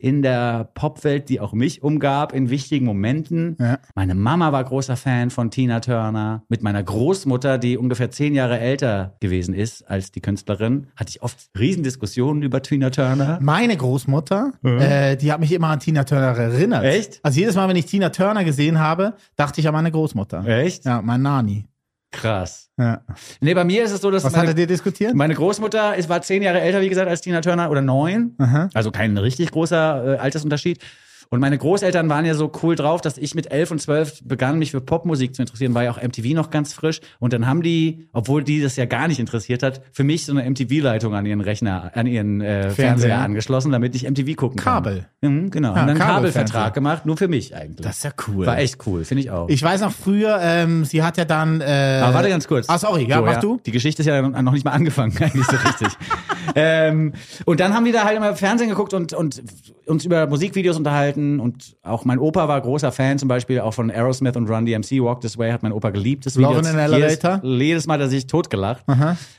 in der Popwelt, die auch mich umgab, in wichtigen Momenten. Ja. Meine Mama war großer Fan von Tina Turner. Mit meiner Großmutter, die ungefähr zehn Jahre älter gewesen ist als die Künstlerin, hatte ich oft Riesendiskussionen über Tina Turner. Meine Großmutter, äh, die hat mich immer an Tina Turner erinnert. Echt? Also jedes Mal, wenn ich Tina Turner gesehen habe, dachte ich an meine Großmutter. Echt? Ja, mein Nani. Krass. Ja. Nee, bei mir ist es so, dass Was meine, hattet ihr diskutiert? meine Großmutter ist, war zehn Jahre älter, wie gesagt, als Tina Turner oder neun. Aha. Also kein richtig großer äh, Altersunterschied. Und meine Großeltern waren ja so cool drauf, dass ich mit elf und zwölf begann, mich für Popmusik zu interessieren, war ja auch MTV noch ganz frisch. Und dann haben die, obwohl die das ja gar nicht interessiert hat, für mich so eine MTV-Leitung an ihren Rechner, an ihren äh, Fernseher. Angeschlossen, damit ich MTV gucken kann. Kabel. Mhm, genau. Ja, und dann. Kabelvertrag gemacht, nur für mich eigentlich. Das ist ja cool. war echt cool, finde ich auch. Ich weiß noch früher, ähm, sie hat ja dann. Äh, Aber warte ganz kurz. Ah, sorry, ja, So, mach du. Die Geschichte ist ja noch nicht mal angefangen, eigentlich so richtig. ähm, und dann haben wir da halt immer Fernsehen geguckt und, und uns über Musikvideos unterhalten und auch mein Opa war großer Fan zum Beispiel auch von Aerosmith und Run DMC. Walk This Way hat mein Opa geliebt. Das Video. in an jedes, Elevator? jedes Mal, dass ich totgelacht.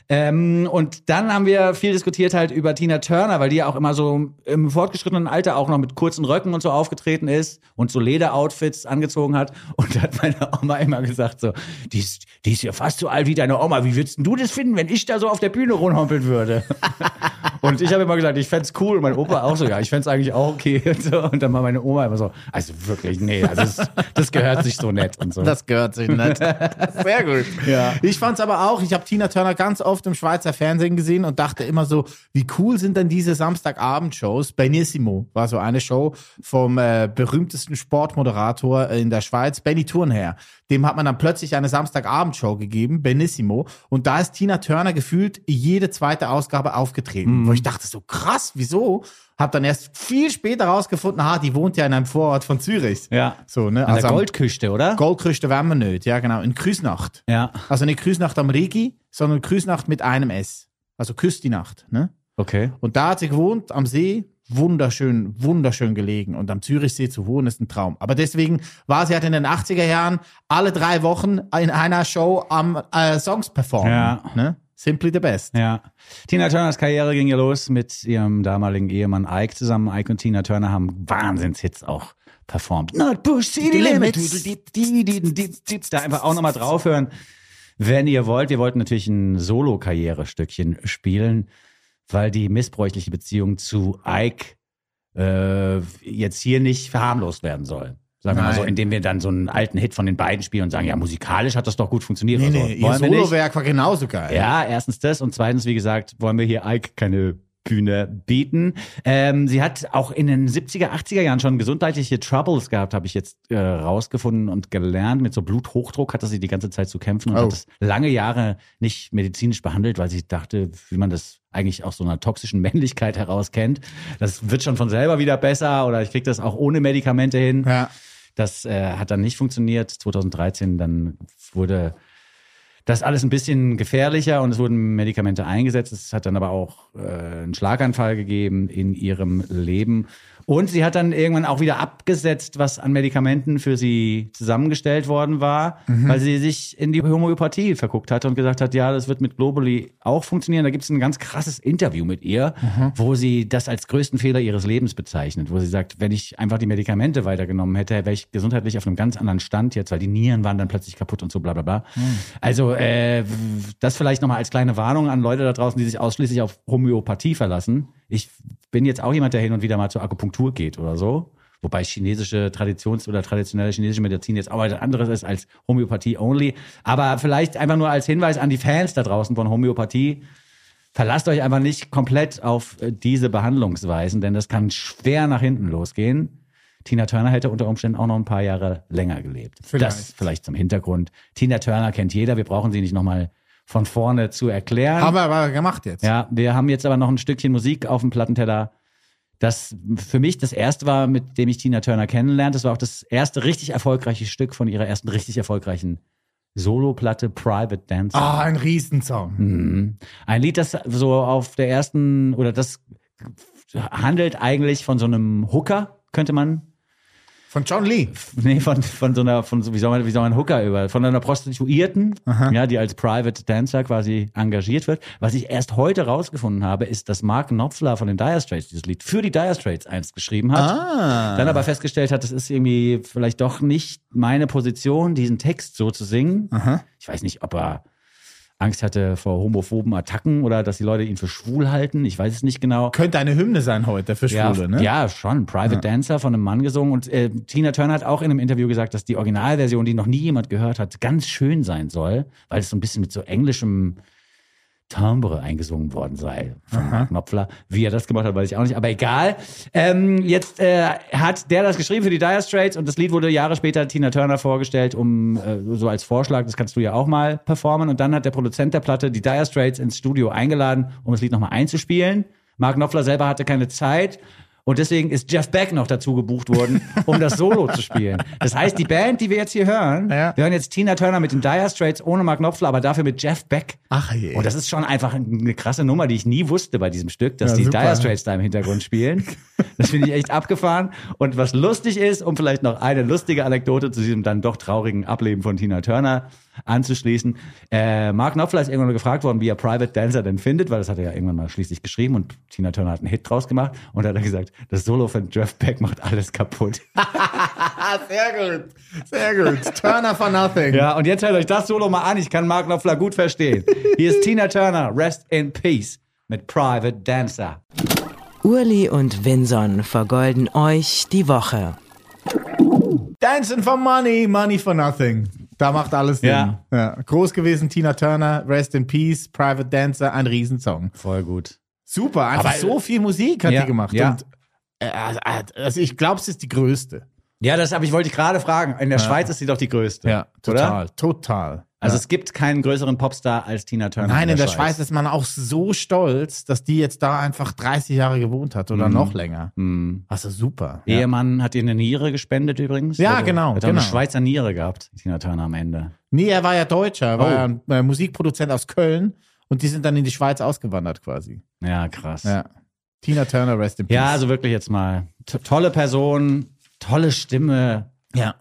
Ähm, und dann haben wir viel diskutiert halt über Tina Turner, weil die ja auch immer so im fortgeschrittenen Alter auch noch mit kurzen Röcken und so aufgetreten ist und so Lederoutfits angezogen hat. Und da hat meine Oma immer gesagt so, die ist, die ist ja fast so alt wie deine Oma. Wie würdest du das finden, wenn ich da so auf der Bühne rumhumpeln würde? und ich habe immer gesagt, ich fänd's cool. Und mein Opa auch so, ja, ich fänd's eigentlich auch okay. Und, so. und dann war meine Oma immer so, also wirklich, nee, also das, das gehört sich so nett und so. Das gehört sich nicht. Sehr gut. Ja. Ich fand's aber auch, ich habe Tina Turner ganz oft im Schweizer Fernsehen gesehen und dachte immer so, wie cool sind denn diese Samstagabend-Shows? Benissimo war so eine Show vom äh, berühmtesten Sportmoderator in der Schweiz, Benny Thurnherr. Dem hat man dann plötzlich eine Samstagabendshow gegeben, Benissimo. Und da ist Tina Turner gefühlt jede zweite Ausgabe aufgetreten. Wo ich dachte so, krass, wieso? Hab dann erst viel später rausgefunden, ah, die wohnt ja in einem Vorort von Zürich. ja. So, ne? An der am- Goldküste, oder? Goldküste wollen wir nicht, ja genau, in Küsnacht. ja. Also nicht Küsnacht am Rigi, sondern Küsnacht mit einem S. Also Küss die Nacht, ne? Okay. Und da hat sie gewohnt, am See, wunderschön, wunderschön gelegen. Und am Zürichsee zu wohnen ist ein Traum. Aber deswegen war sie halt in den 80er Jahren alle drei Wochen in einer Show am äh, Songs performen. Ja. Ne? Simply the best. Ja. Tina Turners Karriere ging ja los mit ihrem damaligen Ehemann Ike zusammen. Ike und Tina Turner haben Wahnsinnshits auch performt. Not push city limits. Da einfach auch nochmal draufhören, wenn ihr wollt. Wir wollten natürlich ein Solo-Karrierestückchen spielen, weil die missbräuchliche Beziehung zu Ike äh, jetzt hier nicht verharmlost werden soll. Sagen wir mal so, Nein. indem wir dann so einen alten Hit von den beiden spielen und sagen, ja, musikalisch hat das doch gut funktioniert. Nee, oder so. nee, ihr Wollen nicht. Solowerk war genauso geil. Ja, erstens das und zweitens, wie gesagt, wollen wir hier Ike keine Bühne bieten. Ähm, sie hat auch in den 70er, 80er Jahren schon gesundheitliche Troubles gehabt, habe ich jetzt äh, rausgefunden und gelernt. Mit so Bluthochdruck hatte sie die ganze Zeit zu kämpfen und Oh. hat das lange Jahre nicht medizinisch behandelt, weil sie dachte, wie man das eigentlich aus so einer toxischen Männlichkeit heraus kennt. Das wird schon von selber wieder besser oder ich kriege das auch ohne Medikamente hin. Ja. Das äh, hat dann nicht funktioniert. 2013 dann wurde das alles ein bisschen gefährlicher und es wurden Medikamente eingesetzt. Es hat dann aber auch äh, einen Schlaganfall gegeben in ihrem Leben. Und sie hat dann irgendwann auch wieder abgesetzt, was an Medikamenten für sie zusammengestellt worden war, weil sie sich in die Homöopathie verguckt hatte und gesagt hat, ja, das wird mit Globally auch funktionieren. Da gibt es ein ganz krasses Interview mit ihr, wo sie das als größten Fehler ihres Lebens bezeichnet, wo sie sagt, wenn ich einfach die Medikamente weitergenommen hätte, wäre ich gesundheitlich auf einem ganz anderen Stand jetzt, weil die Nieren waren dann plötzlich kaputt und so bla bla bla. Also äh, das vielleicht nochmal als kleine Warnung an Leute da draußen, die sich ausschließlich auf Homöopathie verlassen. Ich bin jetzt auch jemand, der hin und wieder mal zur Akupunktur geht oder so. Wobei chinesische Traditions- oder traditionelle chinesische Medizin jetzt auch was anderes ist als Homöopathie only. Aber vielleicht einfach nur als Hinweis an die Fans da draußen von Homöopathie. Verlasst euch einfach nicht komplett auf äh, diese Behandlungsweisen, denn das kann schwer nach hinten losgehen. Tina Turner hätte unter Umständen auch noch ein paar Jahre länger gelebt. Vielleicht. Das vielleicht zum Hintergrund. Tina Turner kennt jeder, wir brauchen sie nicht nochmal von vorne zu erklären. Haben wir aber gemacht jetzt. Ja, wir haben jetzt aber noch ein Stückchen Musik auf dem Plattenteller, das für mich das erste war, mit dem ich Tina Turner kennenlernte. Das war auch das erste richtig erfolgreiche Stück von ihrer ersten richtig erfolgreichen Soloplatte Private Dancer. Ah, ein Riesensong. Mhm. Ein Lied, das so auf der ersten oder das handelt eigentlich von so einem Hooker, könnte man Von John Lee. Nee, von, von so einer, von so, wie soll man, wie soll man Hooker über, von einer Prostituierten, ja, die als Private Dancer quasi engagiert wird. Was ich erst heute rausgefunden habe, ist, dass Mark Knopfler von den Dire Straits dieses Lied für die Dire Straits einst geschrieben hat. Ah. Dann aber festgestellt hat, das ist irgendwie vielleicht doch nicht meine Position, diesen Text so zu singen. Ich weiß nicht, ob er Angst hatte vor homophoben Attacken oder dass die Leute ihn für schwul halten. Ich weiß es nicht genau. Könnte eine Hymne sein heute für Ja, Schwule, ne? ja, schon. Private Dancer von einem Mann gesungen. Und äh, Tina Turner hat auch in einem Interview gesagt, dass die Originalversion, die noch nie jemand gehört hat, ganz schön sein soll, weil es so ein bisschen mit so englischem Timbre eingesungen worden sei von Mark Knopfler. Wie er das gemacht hat, weiß ich auch nicht, aber egal. Ähm, jetzt äh, hat der das geschrieben für die Dire Straits und das Lied wurde Jahre später Tina Turner vorgestellt, um äh, so als Vorschlag, das kannst du ja auch mal performen. Und dann hat der Produzent der Platte die Dire Straits ins Studio eingeladen, um das Lied nochmal einzuspielen. Mark Knopfler selber hatte keine Zeit. Und deswegen ist Jeff Beck noch dazu gebucht worden, um das Solo zu spielen. Das heißt, die Band, die wir jetzt hier hören, Ja. wir hören jetzt Tina Turner mit den Dire Straits ohne Mark Knopfler, aber dafür mit Jeff Beck. Ach je. Und das ist schon einfach eine krasse Nummer, die ich nie wusste bei diesem Stück, dass Ja, die super. Dire Straits da im Hintergrund spielen. Das finde ich echt abgefahren. Und was lustig ist, um vielleicht noch eine lustige Anekdote zu diesem dann doch traurigen Ableben von Tina Turner anzuschließen. Äh, Mark Knopfler ist irgendwann mal gefragt worden, wie er Private Dancer denn findet, weil das hat er ja irgendwann mal schließlich geschrieben und Tina Turner hat einen Hit draus gemacht. Und da hat er gesagt, das Solo von Jeff Beck macht alles kaputt. Sehr gut. Sehr gut. Turner for nothing. Ja, und jetzt hört euch das Solo mal an. Ich kann Mark Knopfler gut verstehen. Hier ist Tina Turner, Rest in Peace mit Private Dancer. Urli und Vinson vergolden euch die Woche. Dancing for money, money for nothing. Da macht alles Sinn. Ja. Ja. Groß gewesen, Tina Turner, Rest in Peace, Private Dancer, ein Riesensong. Voll gut. Super, einfach Aber- so viel Musik hat Ja, die gemacht. ja. Und äh, also ich glaube, es ist die größte. Ja, das aber ich wollte ich gerade fragen. In der Schweiz ist sie doch die größte. total, Oder? total. Also ja. es gibt keinen größeren Popstar als Tina Turner. Nein, in der Schweiz ist man auch so stolz, dass die jetzt da einfach 30 Jahre gewohnt hat oder noch länger. Hm. Also super. Ja. Ehemann hat ihr eine Niere gespendet übrigens. Ja, Also, genau, Hat genau. eine Schweizer Niere gehabt, Tina Turner am Ende. Nee, er war ja Deutscher, er war Oh. ja ein äh, Musikproduzent aus Köln und die sind dann in die Schweiz ausgewandert quasi. Ja, krass. Ja. Tina Turner, Rest in Peace. Ja, also wirklich jetzt mal. T tolle Person, tolle Stimme. ja.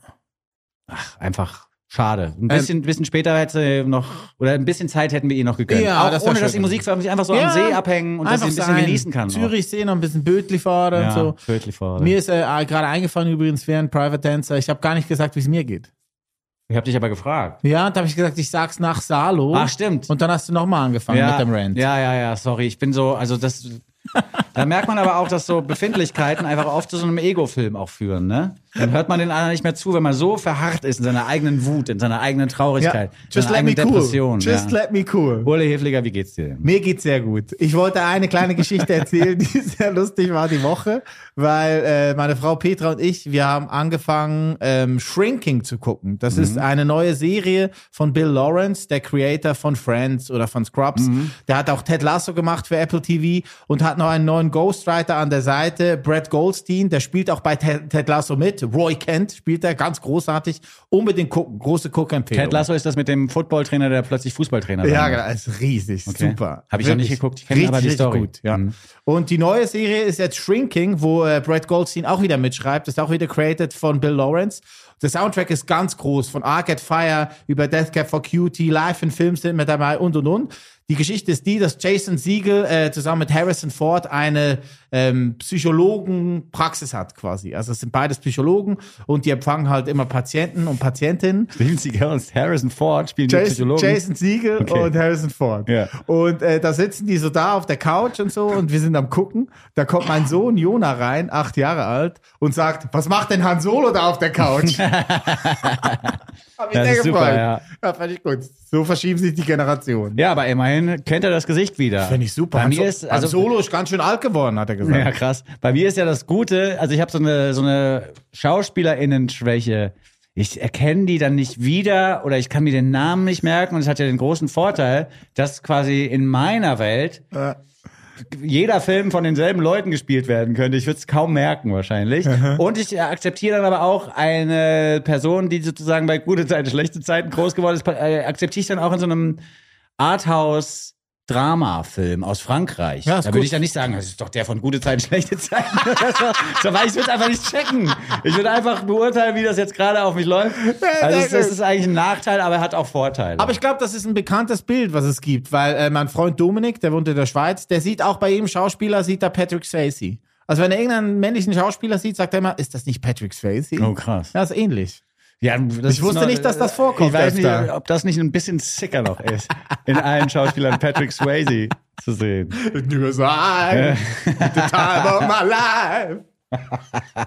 Ach, einfach schade. Ähm, Ein bisschen, bisschen später hätte noch, oder ein bisschen Zeit hätten wir ihr noch gegönnt. Ja, Auch das ohne, dass die Musik veröffentlicht, einfach so Ja, am See abhängen und dass sie ein bisschen sein. genießen kann. Zürichsee noch ein bisschen Bötli fahren ja, und so. Viertel vor. Mir ist äh, gerade eingefallen übrigens während Private Dancer, ich habe gar nicht gesagt, wie es mir geht. Ich habe dich aber gefragt. Ja, und da habe ich gesagt, ich sag's nach Salo. Ach, stimmt. Und dann hast du nochmal angefangen ja, mit dem Rant. Ja, ja, ja, sorry. Ich bin so, also das, da merkt man aber auch, dass so Befindlichkeiten einfach oft zu so einem Ego-Film auch führen, ne? Dann hört man den anderen nicht mehr zu, wenn man so verharrt ist in seiner eigenen Wut, in seiner eigenen Traurigkeit, in Just seiner let me eigenen cool. Depression. Just ja. let me cool. Ule Hefliger, wie geht's dir denn? Mir geht's sehr gut. Ich wollte eine kleine Geschichte erzählen, die sehr lustig war die Woche, weil äh, meine Frau Petra und ich, wir haben angefangen, ähm, Shrinking zu gucken. Das ist eine neue Serie von Bill Lawrence, der Creator von Friends oder von Scrubs. Der hat auch Ted Lasso gemacht für Apple TV und hat noch einen neuen Ghostwriter an der Seite, Brett Goldstein, der spielt auch bei Ted, Ted Lasso mit. Roy Kent spielt er, ganz großartig. Unbedingt gucken, große Guckempfehlung. Ted Lasso ist das mit dem Footballtrainer, der plötzlich Fußballtrainer Ja, sein genau, ist riesig, Okay. super. Hab ich noch nicht geguckt, ich kenn Richtig, aber die Story. Gut, ja. Mhm. Und die neue Serie ist jetzt Shrinking, wo äh, Brad Goldstein auch wieder mitschreibt. Das ist auch wieder created von Bill Lawrence. Der Soundtrack ist ganz groß, von Arcade Fire über Death Cab for Cutie, live in Film sind mit dabei und und und. Die Geschichte ist die, dass Jason Siegel äh, zusammen mit Harrison Ford eine ähm, Psychologenpraxis hat quasi. Also es sind beides Psychologen und die empfangen halt immer Patienten und Patientinnen. Steven Seagal und Harrison Ford spielen die Jason, Psychologen. Jason Siegel Okay. und Harrison Ford. Ja. Und äh, da sitzen die so da auf der Couch und so und wir sind am gucken. Da kommt mein Sohn Jona rein, acht Jahre alt, und sagt, was macht denn Han Solo da auf der Couch? Hab ich Das sehr ist super, gefreut. ja. ja, fand ich gut. So verschieben sich die Generationen. Ja, aber immerhin kennt er das Gesicht wieder. Finde ich super. Bei mir so ist, also, Solo ist ganz schön alt geworden, hat er gesagt. Ja, krass. Bei mir ist ja das Gute, also ich habe so eine, so eine SchauspielerInnen-Schwäche. Ich erkenne die dann nicht wieder oder ich kann mir den Namen nicht merken und es hat ja den großen Vorteil, dass quasi in meiner Welt Äh. Jeder Film von denselben Leuten gespielt werden könnte. Ich würde es kaum merken wahrscheinlich. Und ich akzeptiere dann aber auch eine Person, die sozusagen bei gute Zeiten, schlechte Zeiten groß geworden ist, äh, akzeptiere ich dann auch in so einem Arthouse Drama-Film aus Frankreich. Ja, da würde ich dann nicht sagen, das ist doch der von gute Zeiten, schlechte Zeiten. so, weil ich würde einfach nicht checken. Ich würde einfach beurteilen, wie das jetzt gerade auf mich läuft. Also gut. ist eigentlich ein Nachteil, aber er hat auch Vorteile. Aber ich glaube, das ist ein bekanntes Bild, was es gibt, weil äh, mein Freund Dominik, der wohnt in der Schweiz, der sieht auch bei jedem Schauspieler, sieht er Patrick Swayze. Also wenn er irgendeinen männlichen Schauspieler sieht, sagt er immer, ist das nicht Patrick Swayze? oh krass. Ja, ist ähnlich. Ja, Ich wusste nicht, dass das vorkommt Ich weiß nicht, öfter. ob das nicht ein bisschen sicker noch ist, in allen Schauspielern Patrick Swayze zu sehen. Nur sein, the time of my life.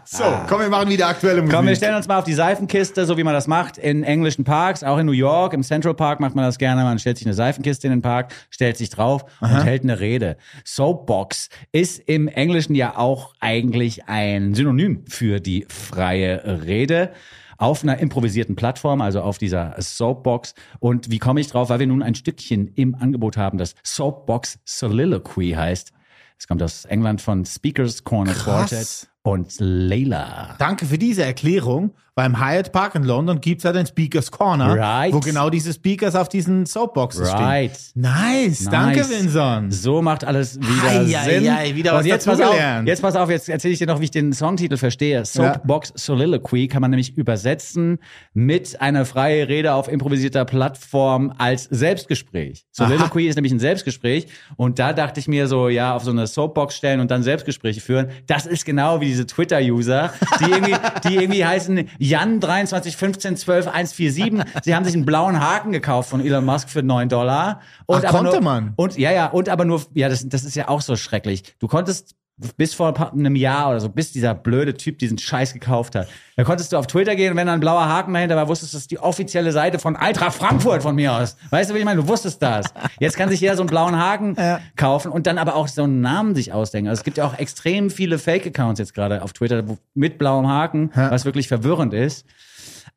So, komm, wir machen wieder aktuelle Musik. Komm, wir stellen uns mal auf die Seifenkiste, so wie man das macht in englischen Parks, auch in New York, im Central Park macht man das gerne. Man stellt sich eine Seifenkiste in den Park, stellt sich drauf und hält eine Rede. Soapbox ist im Englischen ja auch eigentlich ein Synonym für die freie Rede auf einer improvisierten Plattform, also auf dieser Soapbox. Und wie komme ich drauf? Weil wir nun ein Stückchen im Angebot haben, das Soapbox Soliloquy heißt. Es kommt aus England von Speakers Corner. Quartet und Layla. Danke für diese Erklärung. Beim Hyatt Park in London gibt's ja den Speakers Corner, Right. wo genau diese Speakers auf diesen Soapboxes Right. stehen. Nice, danke Nice. Vincent. So macht alles wieder Ei, Sinn. ei, ei, wieder was Und jetzt pass, auf, jetzt pass auf, jetzt erzähle ich dir noch, wie ich den Songtitel verstehe. Soapbox Soliloquy kann man nämlich übersetzen mit einer freie Rede auf improvisierter Plattform als Selbstgespräch. Soliloquy ist nämlich ein Selbstgespräch und da dachte ich mir so, ja, auf so eine Soapbox stellen und dann Selbstgespräche führen, das ist genau wie diese Twitter-User, die irgendwie, die irgendwie heißen Jan 23 15 12 147. Sie haben sich einen blauen Haken gekauft von Elon Musk für 9 Dollar. Und Ach, konnte nur, man? Und ja, ja, und aber nur, ja, das, das ist ja auch so schrecklich. Du konntest bis vor einem Jahr oder so, bis dieser blöde Typ diesen Scheiß gekauft hat, da konntest du auf Twitter gehen und wenn da ein blauer Haken dahinter war, wusstest du, das ist die offizielle Seite von Eintracht Frankfurt von mir aus. Weißt du, wie ich meine? Du wusstest das. Jetzt kann sich jeder so einen blauen Haken kaufen und dann aber auch so einen Namen sich ausdenken. Also es gibt ja auch extrem viele Fake-Accounts jetzt gerade auf Twitter mit blauem Haken, was wirklich verwirrend ist.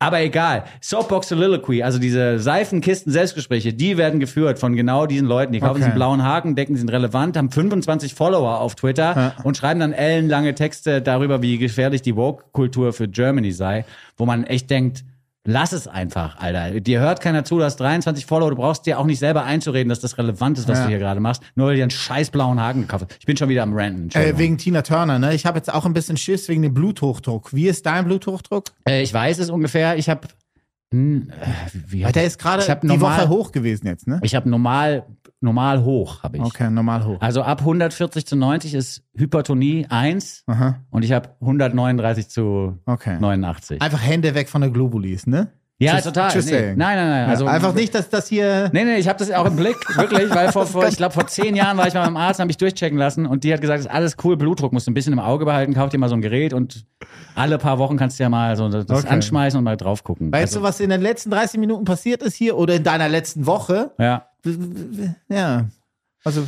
Aber egal. Soapbox Soliloquy, also diese Seifenkisten-Selbstgespräche, die werden geführt von genau diesen Leuten. Die kaufen Okay. diesen blauen Haken, denken, sie sind relevant, haben 25 Follower auf Twitter und schreiben dann ellenlange Texte darüber, wie gefährlich die Woke-Kultur für Germany sei, wo man echt denkt, lass es einfach, Alter. Dir hört keiner zu, du hast 23 Follower, du brauchst dir auch nicht selber einzureden, dass das relevant ist, was Ja. du hier gerade machst, nur weil du dir einen scheiß blauen Haken gekauft hast. Ich bin schon wieder am Ranten. Äh, wegen Tina Turner, ne? Ich habe jetzt auch ein bisschen Schiss wegen dem Bluthochdruck. Wie ist dein Bluthochdruck? Äh, ich weiß es ungefähr, ich habe hm, äh, wie Weil der ist gerade die normal- Woche hoch gewesen jetzt, ne? Ich habe normal, normal hoch, habe ich. Okay, normal hoch. Also ab 140 zu 90 ist Hypertonie 1 Aha. und ich habe 139 zu Okay. 89. Einfach Hände weg von der Globulis, ne? Ja, Just- total. just nee. Nein, nein, nein. Ja, Also, einfach nicht, dass das hier. Nee, nee, ich habe das auch im Blick, wirklich, weil vor, vor ich glaube, vor zehn Jahren war ich mal beim Arzt, habe ich durchchecken lassen und die hat gesagt, das ist alles cool, Blutdruck musst du ein bisschen im Auge behalten, kauf dir mal so ein Gerät und alle paar Wochen kannst du ja mal so das Okay. anschmeißen und mal drauf gucken. Weißt du, was in den letzten 30 Minuten passiert ist hier oder in deiner letzten Woche? Ja. Ja. Also,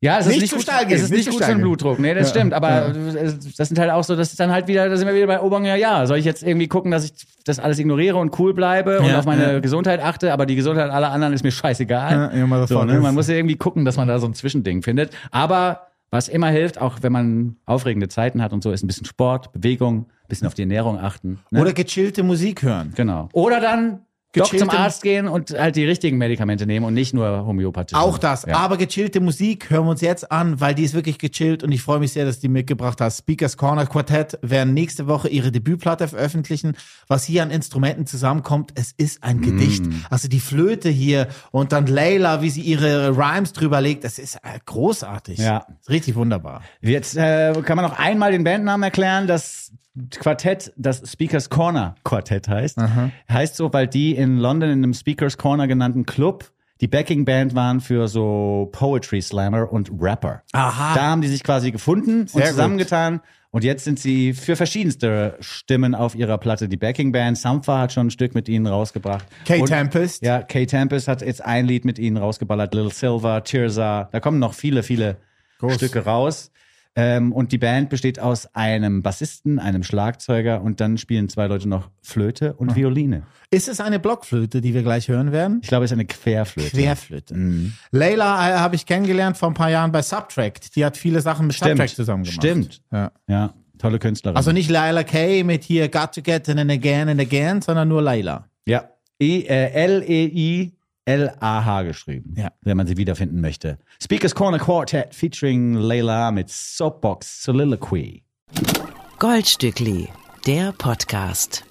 Ja, es Nicht ist nicht zu gut, es ist nicht nicht gut für den. Blutdruck. Nee, das Ja, stimmt. Aber ja. das sind halt auch so, das ist dann halt wieder, da sind wir wieder bei Obang, ja, ja. Soll ich jetzt irgendwie gucken, dass ich das alles ignoriere und cool bleibe und Ja, auf meine. Gesundheit achte, aber die Gesundheit aller anderen ist mir scheißegal. Ja, mal so, davon ne? ist- Man muss ja irgendwie gucken, dass man da so ein Zwischending findet. Aber was immer hilft, auch wenn man aufregende Zeiten hat und so, ist ein bisschen Sport, Bewegung, ein bisschen auf die Ernährung achten. Ne? Oder gechillte Musik hören. genau. Oder dann doch zum Arzt gehen und halt die richtigen Medikamente nehmen und nicht nur homöopathische. Auch das. Ja. Aber gechillte Musik hören wir uns jetzt an, weil die ist wirklich gechillt und ich freue mich sehr, dass die mitgebracht hast. Speakers Corner Quartett werden nächste Woche ihre Debütplatte veröffentlichen. Was hier an Instrumenten zusammenkommt, es ist ein Gedicht. Also die Flöte hier und dann Layla, wie sie ihre Rhymes drüber legt, das ist äh, großartig. Ja. Richtig wunderbar. Jetzt äh, kann man noch einmal den Bandnamen erklären. Das Quartett, das Speakers Corner Quartett heißt. Heißt so, weil die in London in einem Speakers Corner genannten Club die Backing Band waren für so Poetry Slammer und Rapper. Aha. Da haben die sich quasi gefunden Sehr und gut. zusammengetan. Und jetzt sind sie für verschiedenste Stimmen auf ihrer Platte die Backing Band. Sampha hat schon ein Stück mit ihnen rausgebracht. Kay Und- Tempest. Ja, Kay Tempest hat jetzt ein Lied mit ihnen rausgeballert. Little Silver, Tirza. Da kommen noch viele, viele Groß. Stücke raus. Ähm, und die Band besteht aus einem Bassisten, einem Schlagzeuger und dann spielen zwei Leute noch Flöte und Violine. Ist es eine Blockflöte, die wir gleich hören werden? Ich glaube, es ist eine Querflöte. Querflöte. Layla äh, habe ich kennengelernt vor ein paar Jahren bei Subtract. Die hat viele Sachen mit Subtract zusammen gemacht. Stimmt. Ja. Ja, tolle Künstlerin. Also nicht Layla Kay mit hier Got to Get and Again and Again, sondern nur Layla. Ja. E, L-E-I-L-A-H geschrieben. Ja. Wenn man sie wiederfinden möchte. Speakers Corner Quartet featuring Layla mit Soapbox Soliloquy. Goldstückli, der Podcast.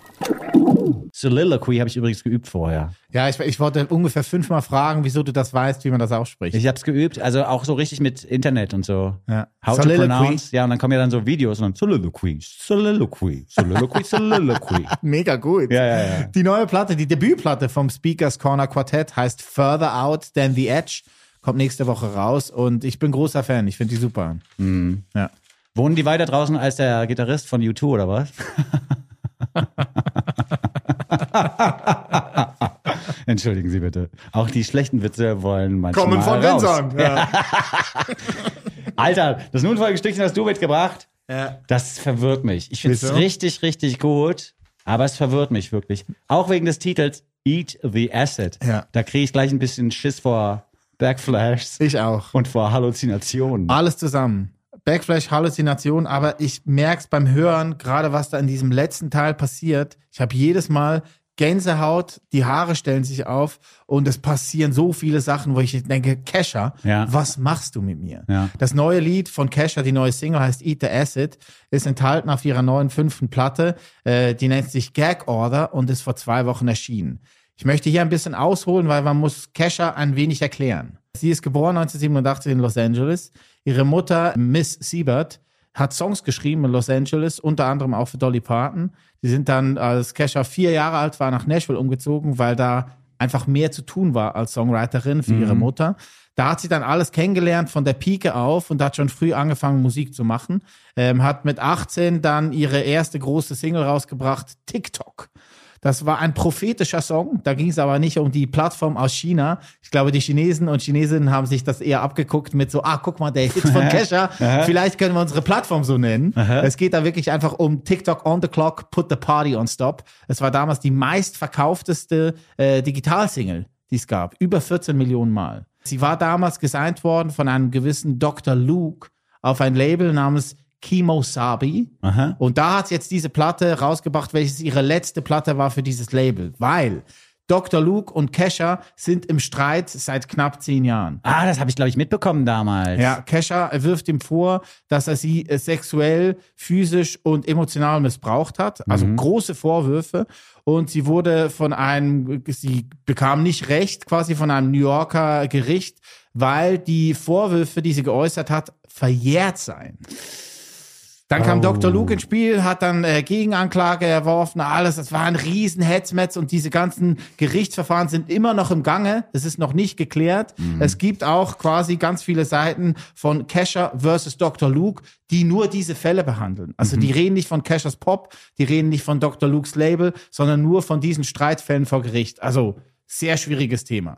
Soliloquy habe ich übrigens geübt vorher. Ja, ich, ich wollte ungefähr fünfmal fragen, wieso du das weißt, wie man das ausspricht. Ich habe es geübt, also auch so richtig mit Internet und so. Ja. How to Soliloquy. pronounce. Ja, und dann kommen ja dann so Videos und dann Soliloquy, Soliloquy, Soliloquy, Soliloquy. Mega gut. Ja, ja, ja. Die neue Platte, die Debütplatte vom Speakers Corner Quartett heißt Further Out Than the Edge. Kommt nächste Woche raus und ich bin großer Fan. Ich finde die super. Mhm. Ja. Wohnen die weiter draußen als der Gitarrist von U2 oder was? Entschuldigen Sie bitte. Auch die schlechten Witze wollen manchmal Kommen von raus. Vincent. Ja. Alter, das nun Stückchen hast du mitgebracht. Ja. Das verwirrt mich. Ich finde es richtig, richtig gut, aber es verwirrt mich wirklich. Auch wegen des Titels Eat the Acid. Ja. Da kriege ich gleich ein bisschen Schiss vor Backflashs Ich auch. und vor Halluzinationen. Alles zusammen. Backflash, Halluzination, aber ich merk's beim Hören, gerade was da in diesem letzten Teil passiert. Ich habe jedes Mal Gänsehaut, die Haare stellen sich auf und es passieren so viele Sachen, wo ich denke, Kesha, Ja. was machst du mit mir? Ja. Das neue Lied von Kesha, die neue Single heißt Eat the Acid, ist enthalten auf ihrer neuen fünften Platte. Äh, die nennt sich Gag Order und ist vor zwei Wochen erschienen. Ich möchte hier ein bisschen ausholen, weil man muss Kesha ein wenig erklären. Sie ist geboren 1987 in Los Angeles. Ihre Mutter, Miss Siebert, hat Songs geschrieben in Los Angeles, unter anderem auch für Dolly Parton. Die sind dann, als Kesha vier Jahre alt war, nach Nashville umgezogen, weil da einfach mehr zu tun war als Songwriterin für ihre Mutter. Da hat sie dann alles kennengelernt von der Pike auf und hat schon früh angefangen, Musik zu machen. Ähm, hat mit 18 dann ihre erste große Single rausgebracht, TikTok. Das war ein prophetischer Song. Da ging es aber nicht um die Plattform aus China. Ich glaube, die Chinesen und Chinesinnen haben sich das eher abgeguckt mit so, ah, guck mal, der Hit von Kesha. Vielleicht können wir unsere Plattform so nennen. Es geht da wirklich einfach um TikTok on the clock, put the party on stop. Es war damals die meistverkaufteste äh, Digitalsingle, die es gab. Über 14 Millionen Mal. Sie war damals gesigned worden von einem gewissen Dr. Luke auf ein Label namens Kimosabi. Aha. Und da hat sie jetzt diese Platte rausgebracht, welches ihre letzte Platte war für dieses Label. Weil Dr. Luke und Kesha sind im Streit seit knapp zehn Jahren. Ah, das habe ich, glaube ich, mitbekommen damals. Ja, Kesha wirft ihm vor, dass er sie äh, sexuell, physisch und emotional missbraucht hat. Also große Vorwürfe. Und sie wurde von einem, sie bekam nicht Recht quasi von einem New Yorker Gericht, weil die Vorwürfe, die sie geäußert hat, verjährt seien. Dann kam Oh. Dr. Luke ins Spiel, hat dann äh, Gegenanklage erworfen, alles. Das war ein riesen Hetzmetz und diese ganzen Gerichtsverfahren sind immer noch im Gange. Es ist noch nicht geklärt. Es gibt auch quasi ganz viele Seiten von Kesha versus Dr. Luke, die nur diese Fälle behandeln. Also die reden nicht von Keshas Pop, die reden nicht von Dr. Lukes Label, sondern nur von diesen Streitfällen vor Gericht. Also sehr schwieriges Thema.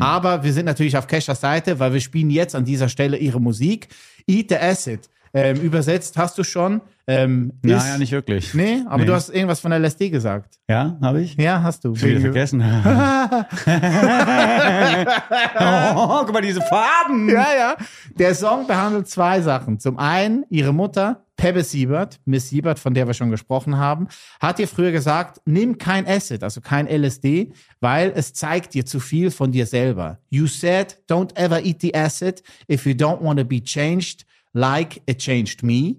Aber wir sind natürlich auf Keshas Seite, weil wir spielen jetzt an dieser Stelle ihre Musik. Eat the Acid. Ähm, übersetzt hast du schon. Ähm, ist- ja, nicht wirklich. Nee, aber Nee. du hast irgendwas von LSD gesagt. Ja, habe ich? Ja, hast du. Schon wieder vergessen. oh, guck mal, diese Farben. Ja, ja. Der Song behandelt zwei Sachen. Zum einen, ihre Mutter, Pebbe Siebert, Miss Siebert, von der wir schon gesprochen haben, hat ihr früher gesagt, nimm kein Acid, also kein LSD, weil es zeigt dir zu viel von dir selber. You said, don't ever eat the acid if you don't want to be changed like it changed me.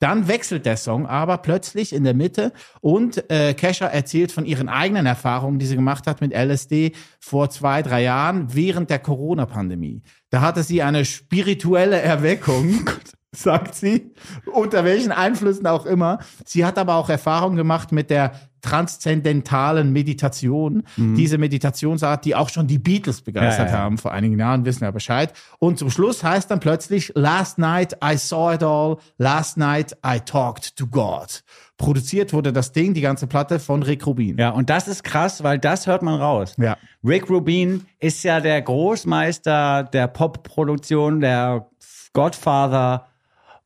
Dann wechselt der Song aber plötzlich in der Mitte und äh, Kesha erzählt von ihren eigenen Erfahrungen, die sie gemacht hat mit LSD vor zwei, drei Jahren während der Corona-Pandemie. Da hatte sie eine spirituelle Erweckung, sagt sie, unter welchen Einflüssen auch immer. Sie hat aber auch Erfahrungen gemacht mit der transzendentalen Meditation. Diese Meditationsart, die auch schon die Beatles begeistert Ja, ja, ja. haben vor einigen Jahren, wissen wir Bescheid. Und zum Schluss heißt dann plötzlich, Last night I saw it all, last night I talked to God. Produziert wurde das Ding, die ganze Platte von Rick Rubin. Ja, und das ist krass, weil das hört man raus. Ja. Rick Rubin ist ja der Großmeister der Popproduktion, der Godfather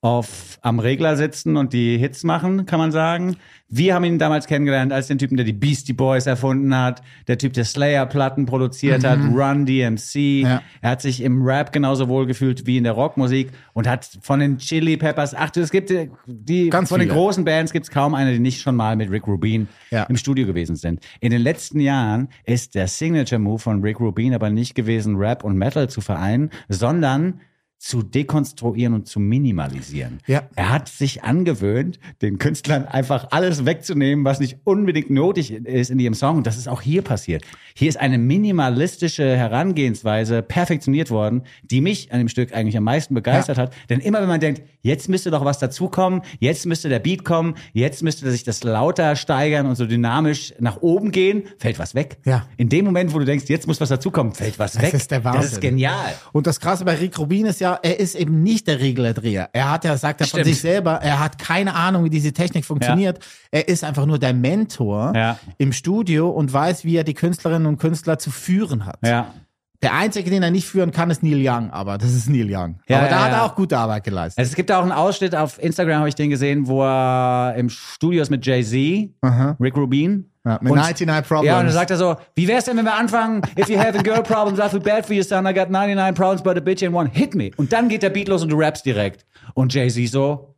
auf am Regler sitzen und die Hits machen, kann man sagen. Wir haben ihn damals kennengelernt als den Typen, der die Beastie Boys erfunden hat, der Typ, der Slayer-Platten produziert hat, Run DMC. Ja. Er hat sich im Rap genauso wohl gefühlt wie in der Rockmusik und hat von den Chili Peppers, ach du, es gibt die, die Ganz von den viele. großen Bands gibt es kaum eine, die nicht schon mal mit Rick Rubin Ja. im Studio gewesen sind. In den letzten Jahren ist der Signature Move von Rick Rubin aber nicht gewesen, Rap und Metal zu vereinen, sondern zu dekonstruieren und zu minimalisieren. Ja. Er hat sich angewöhnt, den Künstlern einfach alles wegzunehmen, was nicht unbedingt nötig ist in ihrem Song. Und das ist auch hier passiert. Hier ist eine minimalistische Herangehensweise perfektioniert worden, die mich an dem Stück eigentlich am meisten begeistert hat. Denn immer wenn man denkt, jetzt müsste doch was dazukommen, jetzt müsste der Beat kommen, jetzt müsste sich das lauter steigern und so dynamisch nach oben gehen, fällt was weg. Ja. In dem Moment, wo du denkst, jetzt muss was dazukommen, fällt was weg. ist der Das ist Wahnsinn. genial. Und das Krasse bei Rick Rubin ist ja, er ist eben nicht der Regler-Dreher. Er hat ja, sagt er von Stimmt. sich selber, er hat keine Ahnung, wie diese Technik funktioniert. Er ist einfach nur der Mentor Ja. im Studio und weiß, wie er die Künstlerinnen und Künstler zu führen hat. Ja. Der einzige, den er nicht führen kann, ist Neil Young, aber das ist Neil Young. Ja, aber da ja, hat er ja. auch gute Arbeit geleistet. Also es gibt auch einen Ausschnitt auf Instagram, habe ich den gesehen, wo er im Studio ist mit Jay-Z, Rick Rubin. Ja, mit Und- 99 Problems. Ja, und dann sagt er so, wie wär's denn, wenn wir anfangen, if you having girl problems, I feel bad for you, son, I got 99 problems, but a bitch ain't one, hit me. Und dann geht der Beat los und du rappst direkt. Und Jay-Z so,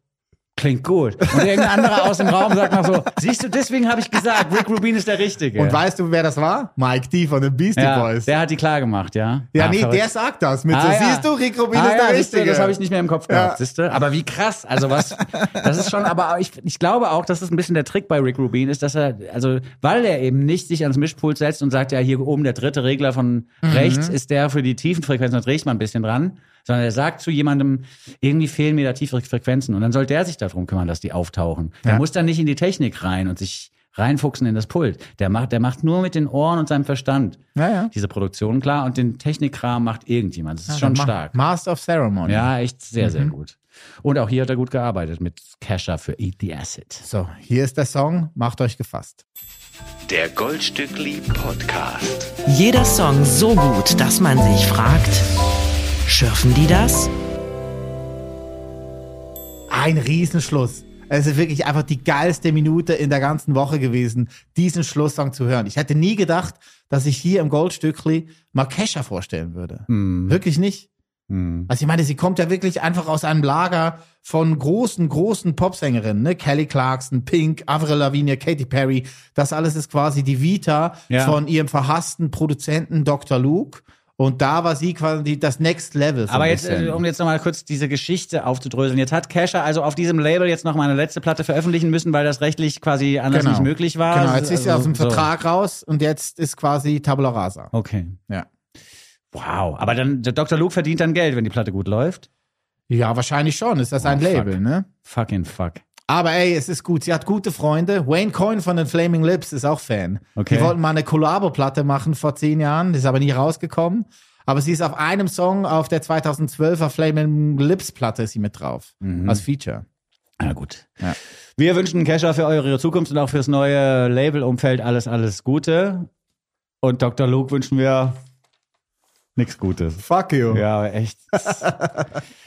klingt gut. Und irgendein anderer aus dem Raum sagt noch so, siehst du, deswegen habe ich gesagt, Rick Rubin ist der Richtige. Und weißt du, wer das war? Mike D von den Beastie ja, Boys. der hat die klar gemacht, ja. ja, Ah, nee, verrückt. der sagt das. Mit so, Ah, ja. siehst du, Rick Rubin ah, ist der ja, siehst du, Richtige. Das habe ich nicht mehr im Kopf gehabt, siehst du? Aber wie krass. Also was, das ist schon, aber ich, ich glaube auch, dass das ein bisschen der Trick bei Rick Rubin ist, dass er, also, weil er eben nicht sich ans Mischpult setzt und sagt, ja, hier oben der dritte Regler von Mhm. rechts ist der für die tiefen Frequenzen, da drehe ich mal ein bisschen dran. Sondern er sagt zu jemandem, irgendwie fehlen mir da tiefere Frequenzen. Und dann soll der sich darum kümmern, dass die auftauchen. Der Ja. muss dann nicht in die Technik rein und sich reinfuchsen in das Pult. Der macht, der macht nur mit den Ohren und seinem Verstand Ja, ja. diese Produktion klar und den Technikkram macht irgendjemand. Das ist schon Ma- stark. Master of Ceremony. Ja, echt sehr, Mhm. sehr gut. Und auch hier hat er gut gearbeitet mit Kesha für Eat the Acid. So, hier ist der Song. Macht euch gefasst. Der Goldstückli Podcast. Jeder Song so gut, dass man sich fragt, schürfen die das? Ein Riesenschluss. Es ist wirklich einfach die geilste Minute in der ganzen Woche gewesen, diesen Schlusssong zu hören. Ich hätte nie gedacht, dass ich hier im Goldstückli mal Kesha vorstellen würde. Wirklich nicht. Also ich meine, sie kommt ja wirklich einfach aus einem Lager von großen, großen Popsängerinnen, ne? Kelly Clarkson, Pink, Avril Lavigne, Katy Perry. Das alles ist quasi die Vita Ja. von ihrem verhassten Produzenten Dr. Luke. Und da war sie quasi das Next Level. ein Aber jetzt, bisschen. äh, um jetzt nochmal kurz diese Geschichte aufzudröseln. Jetzt hat Kesha also auf diesem Label jetzt noch mal eine letzte Platte veröffentlichen müssen, weil das rechtlich quasi anders nicht möglich war. Genau, jetzt ist sie Also, aus dem so. Vertrag raus und jetzt ist quasi Tabula Rasa. Okay. Ja. Wow. Aber dann, der Dr. Luke verdient dann Geld, wenn die Platte gut läuft. Ja, wahrscheinlich schon. Ist das ein Oh, fuck. Label, ne? Fucking fuck. Aber ey, es ist gut. Sie hat gute Freunde. Wayne Coyne von den Flaming Lips ist auch Fan. Okay. Die wollten mal eine Collabo-Platte machen vor zehn Jahren. Die ist aber nie rausgekommen. Aber sie ist auf einem Song auf der 2012er Flaming Lips Platte ist sie mit drauf. Als Feature. Na gut. Ja. Wir wünschen Kesha für eure Zukunft und auch fürs neue Labelumfeld alles, alles Gute. Und Dr. Luke wünschen wir nichts Gutes. Fuck you. Ja, aber echt.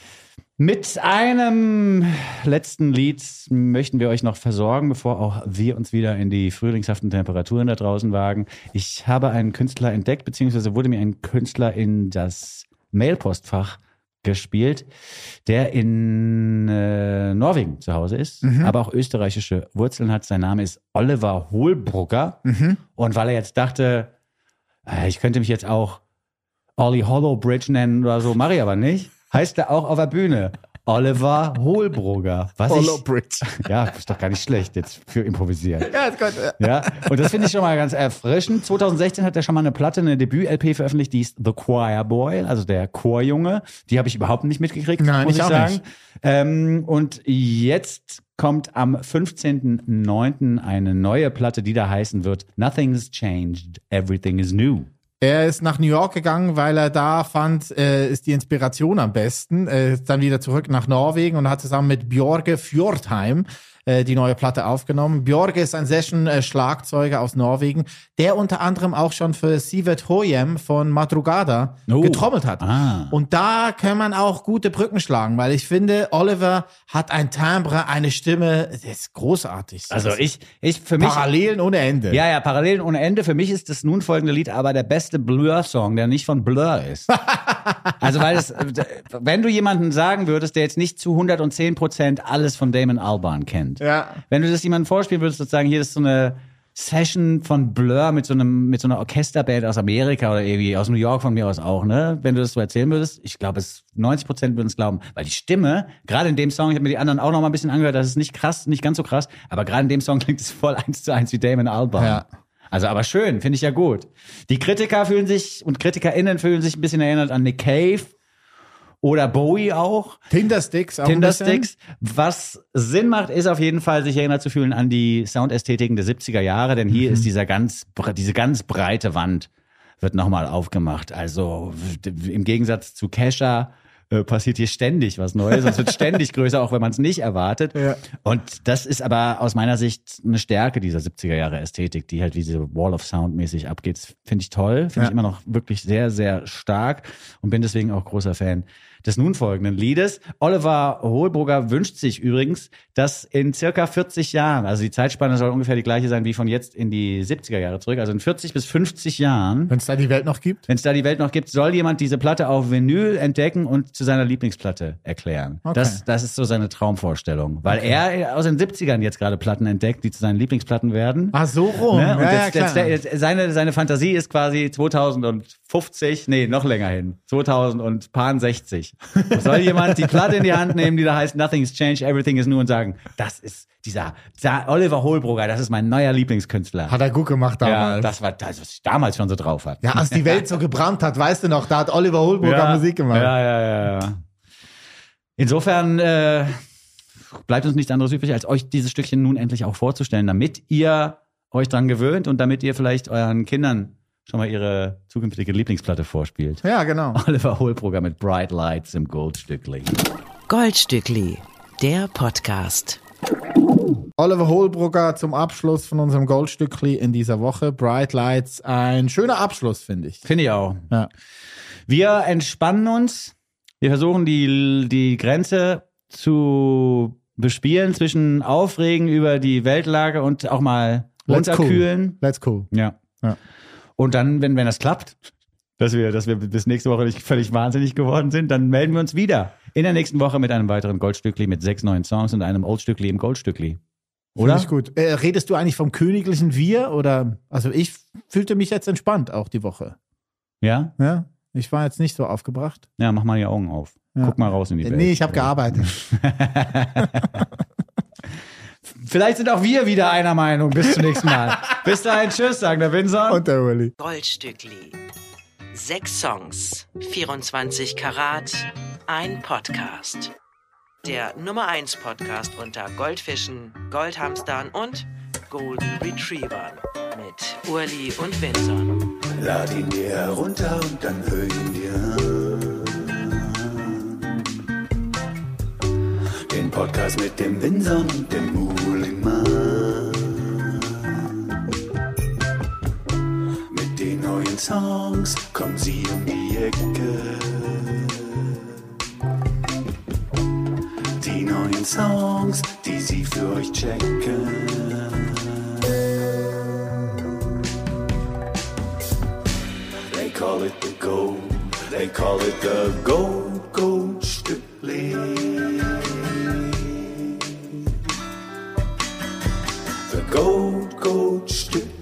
Mit einem letzten Lied möchten wir euch noch versorgen, bevor auch wir uns wieder in die frühlingshaften Temperaturen da draußen wagen. Ich habe einen Künstler entdeckt, beziehungsweise wurde mir ein Künstler in das Mailpostfach gespielt, der in äh, Norwegen zu Hause ist, aber auch österreichische Wurzeln hat. Sein Name ist Oliver Hohlbrugger. Und weil er jetzt dachte, äh, ich könnte mich jetzt auch Olli Hollowbridge nennen oder so, mache ich aber nicht. Heißt er auch auf der Bühne. Oliver Hohlbrugger. Was Hollowbridge. ich, ja, ist doch gar nicht schlecht jetzt für improvisieren. Ja, ist gut. Ja, und das finde ich schon mal ganz erfrischend. 2016 hat er schon mal eine Platte, eine Debüt-LP veröffentlicht, die ist The Choir Boy, also der Chorjunge. Die habe ich überhaupt nicht mitgekriegt, Nein, muss ich ich auch sagen. nicht. Ähm, und jetzt kommt am 15.09. eine neue Platte, die da heißen wird Nothing's Changed, Everything is New. Er ist nach New York gegangen, weil er da fand, äh, ist die Inspiration am besten. Äh, ist dann wieder zurück nach Norwegen und hat zusammen mit Björge Fjordheim äh, die neue Platte aufgenommen. Björge ist ein Session-Schlagzeuger aus Norwegen, der unter anderem auch schon für Sivet Hoyem von Madrugada Oh. getrommelt hat. Ah. Und da kann man auch gute Brücken schlagen, weil ich finde, Oliver hat ein Timbre, eine Stimme, das ist großartig. Also ich, ich für mich. Parallelen ohne Ende. Ja, ja, Parallelen ohne Ende. Für mich ist das nun folgende Lied aber der beste Blur-Song, der nicht von Blur ist. also, weil es, wenn du jemanden sagen würdest, der jetzt nicht zu 110 Prozent alles von Damon Albarn kennt, Ja. wenn du das jemandem vorspielen würdest, sozusagen, hier ist so eine Session von Blur mit so einem, mit so einer Orchesterband aus Amerika oder irgendwie aus New York von mir aus auch, ne? Wenn du das so erzählen würdest, ich glaube, es 90 Prozent würden es glauben, weil die Stimme, gerade in dem Song, ich habe mir die anderen auch noch mal ein bisschen angehört, das ist nicht krass, nicht ganz so krass, aber gerade in dem Song klingt es voll eins zu eins wie Damon Albarn. Ja. Also aber schön, finde ich ja gut. Die Kritiker fühlen sich und KritikerInnen fühlen sich ein bisschen erinnert an Nick Cave oder Bowie auch. Tindersticks auch. Tindersticks. Was Sinn macht, ist auf jeden Fall, sich erinnert zu fühlen an die Soundästhetiken der 70er Jahre, denn hier ist dieser ganz, diese ganz breite Wand wird nochmal aufgemacht. Also im Gegensatz zu Kesha äh, passiert hier ständig was Neues. Es wird ständig größer, auch wenn man es nicht erwartet. Ja. Und das ist aber aus meiner Sicht eine Stärke dieser 70er Jahre Ästhetik, die halt wie diese Wall of Sound mäßig abgeht. Finde ich toll, finde Ja. ich immer noch wirklich sehr, sehr stark und bin deswegen auch großer Fan des nun folgenden Liedes. Oliver Hohlbrugger wünscht sich übrigens, dass in circa 40 Jahren, also die Zeitspanne soll ungefähr die gleiche sein wie von jetzt in die 70er Jahre zurück, also in 40 bis 50 Jahren, Wenn es da die Welt noch gibt. wenn es da die Welt noch gibt, soll jemand diese Platte auf Vinyl entdecken und zu seiner Lieblingsplatte erklären. Okay. Das, das ist so seine Traumvorstellung. Weil er aus den 70ern jetzt gerade Platten entdeckt, die zu seinen Lieblingsplatten werden. Ah, so rum. Ne? Und ja, jetzt, ja, jetzt, jetzt, seine, seine Fantasie ist quasi 2050, nee, noch länger hin, 2060. Soll jemand die Platte in die Hand nehmen, die da heißt Nothing's Changed, Everything is New und sagen, das ist dieser, dieser Oliver Hohlbrugger, das ist mein neuer Lieblingskünstler. Hat er gut gemacht ja, damals. das war das, was ich damals schon so drauf hat. Ja, als die Welt so gebrannt hat, weißt du noch, da hat Oliver Hohlburger Musik gemacht. Ja, ja, ja, ja. Insofern äh, bleibt uns nichts anderes übrig, als euch dieses Stückchen nun endlich auch vorzustellen, damit ihr euch dran gewöhnt und damit ihr vielleicht euren Kindern schon mal ihre zukünftige Lieblingsplatte vorspielt. Ja, genau. Oliver Hohlbrugger mit Bright Lights im Goldstückli. Goldstückli, der Podcast. Oliver Hohlbrugger zum Abschluss von unserem Goldstückli in dieser Woche. Bright Lights, ein schöner Abschluss, finde ich. Finde ich auch. Ja. Wir entspannen uns. Wir versuchen die, die Grenze zu bespielen zwischen Aufregen über die Weltlage und auch mal Let's cool. runterkühlen. Let's cool. Ja. Ja. Und dann, wenn, wenn das klappt, dass wir, dass wir bis nächste Woche nicht völlig wahnsinnig geworden sind, dann melden wir uns wieder in der nächsten Woche mit einem weiteren Goldstückli mit sechs neuen Songs und einem Oldstückli im Goldstückli. Oder? Finde ich gut. Äh, redest du eigentlich vom königlichen Wir oder? Also ich fühlte mich jetzt entspannt auch die Woche. Ja? Ja. Ich war jetzt nicht so aufgebracht. Ja, mach mal die Augen auf. Ja. Guck mal raus in die Äh, Welt. Nee, ich habe gearbeitet. Vielleicht sind auch wir wieder einer Meinung. Bis zum nächsten Mal. Bis dahin, tschüss, sagen der Winson. Und der Uli. Goldstückli. Sechs Songs, 24 Karat, ein Podcast. Der Nummer 1 Podcast unter Goldfischen, Goldhamstern und Golden Retrievern mit Urli und Vinson. Lad ihn dir herunter und dann hör ihn dir an. Podcast mit dem Winson und dem Mulimann. Mit den neuen Songs kommen sie um die Ecke. Die neuen Songs, die sie für euch checken. They call it the gold. They call it the gold, gold Stück. cold, cold strip.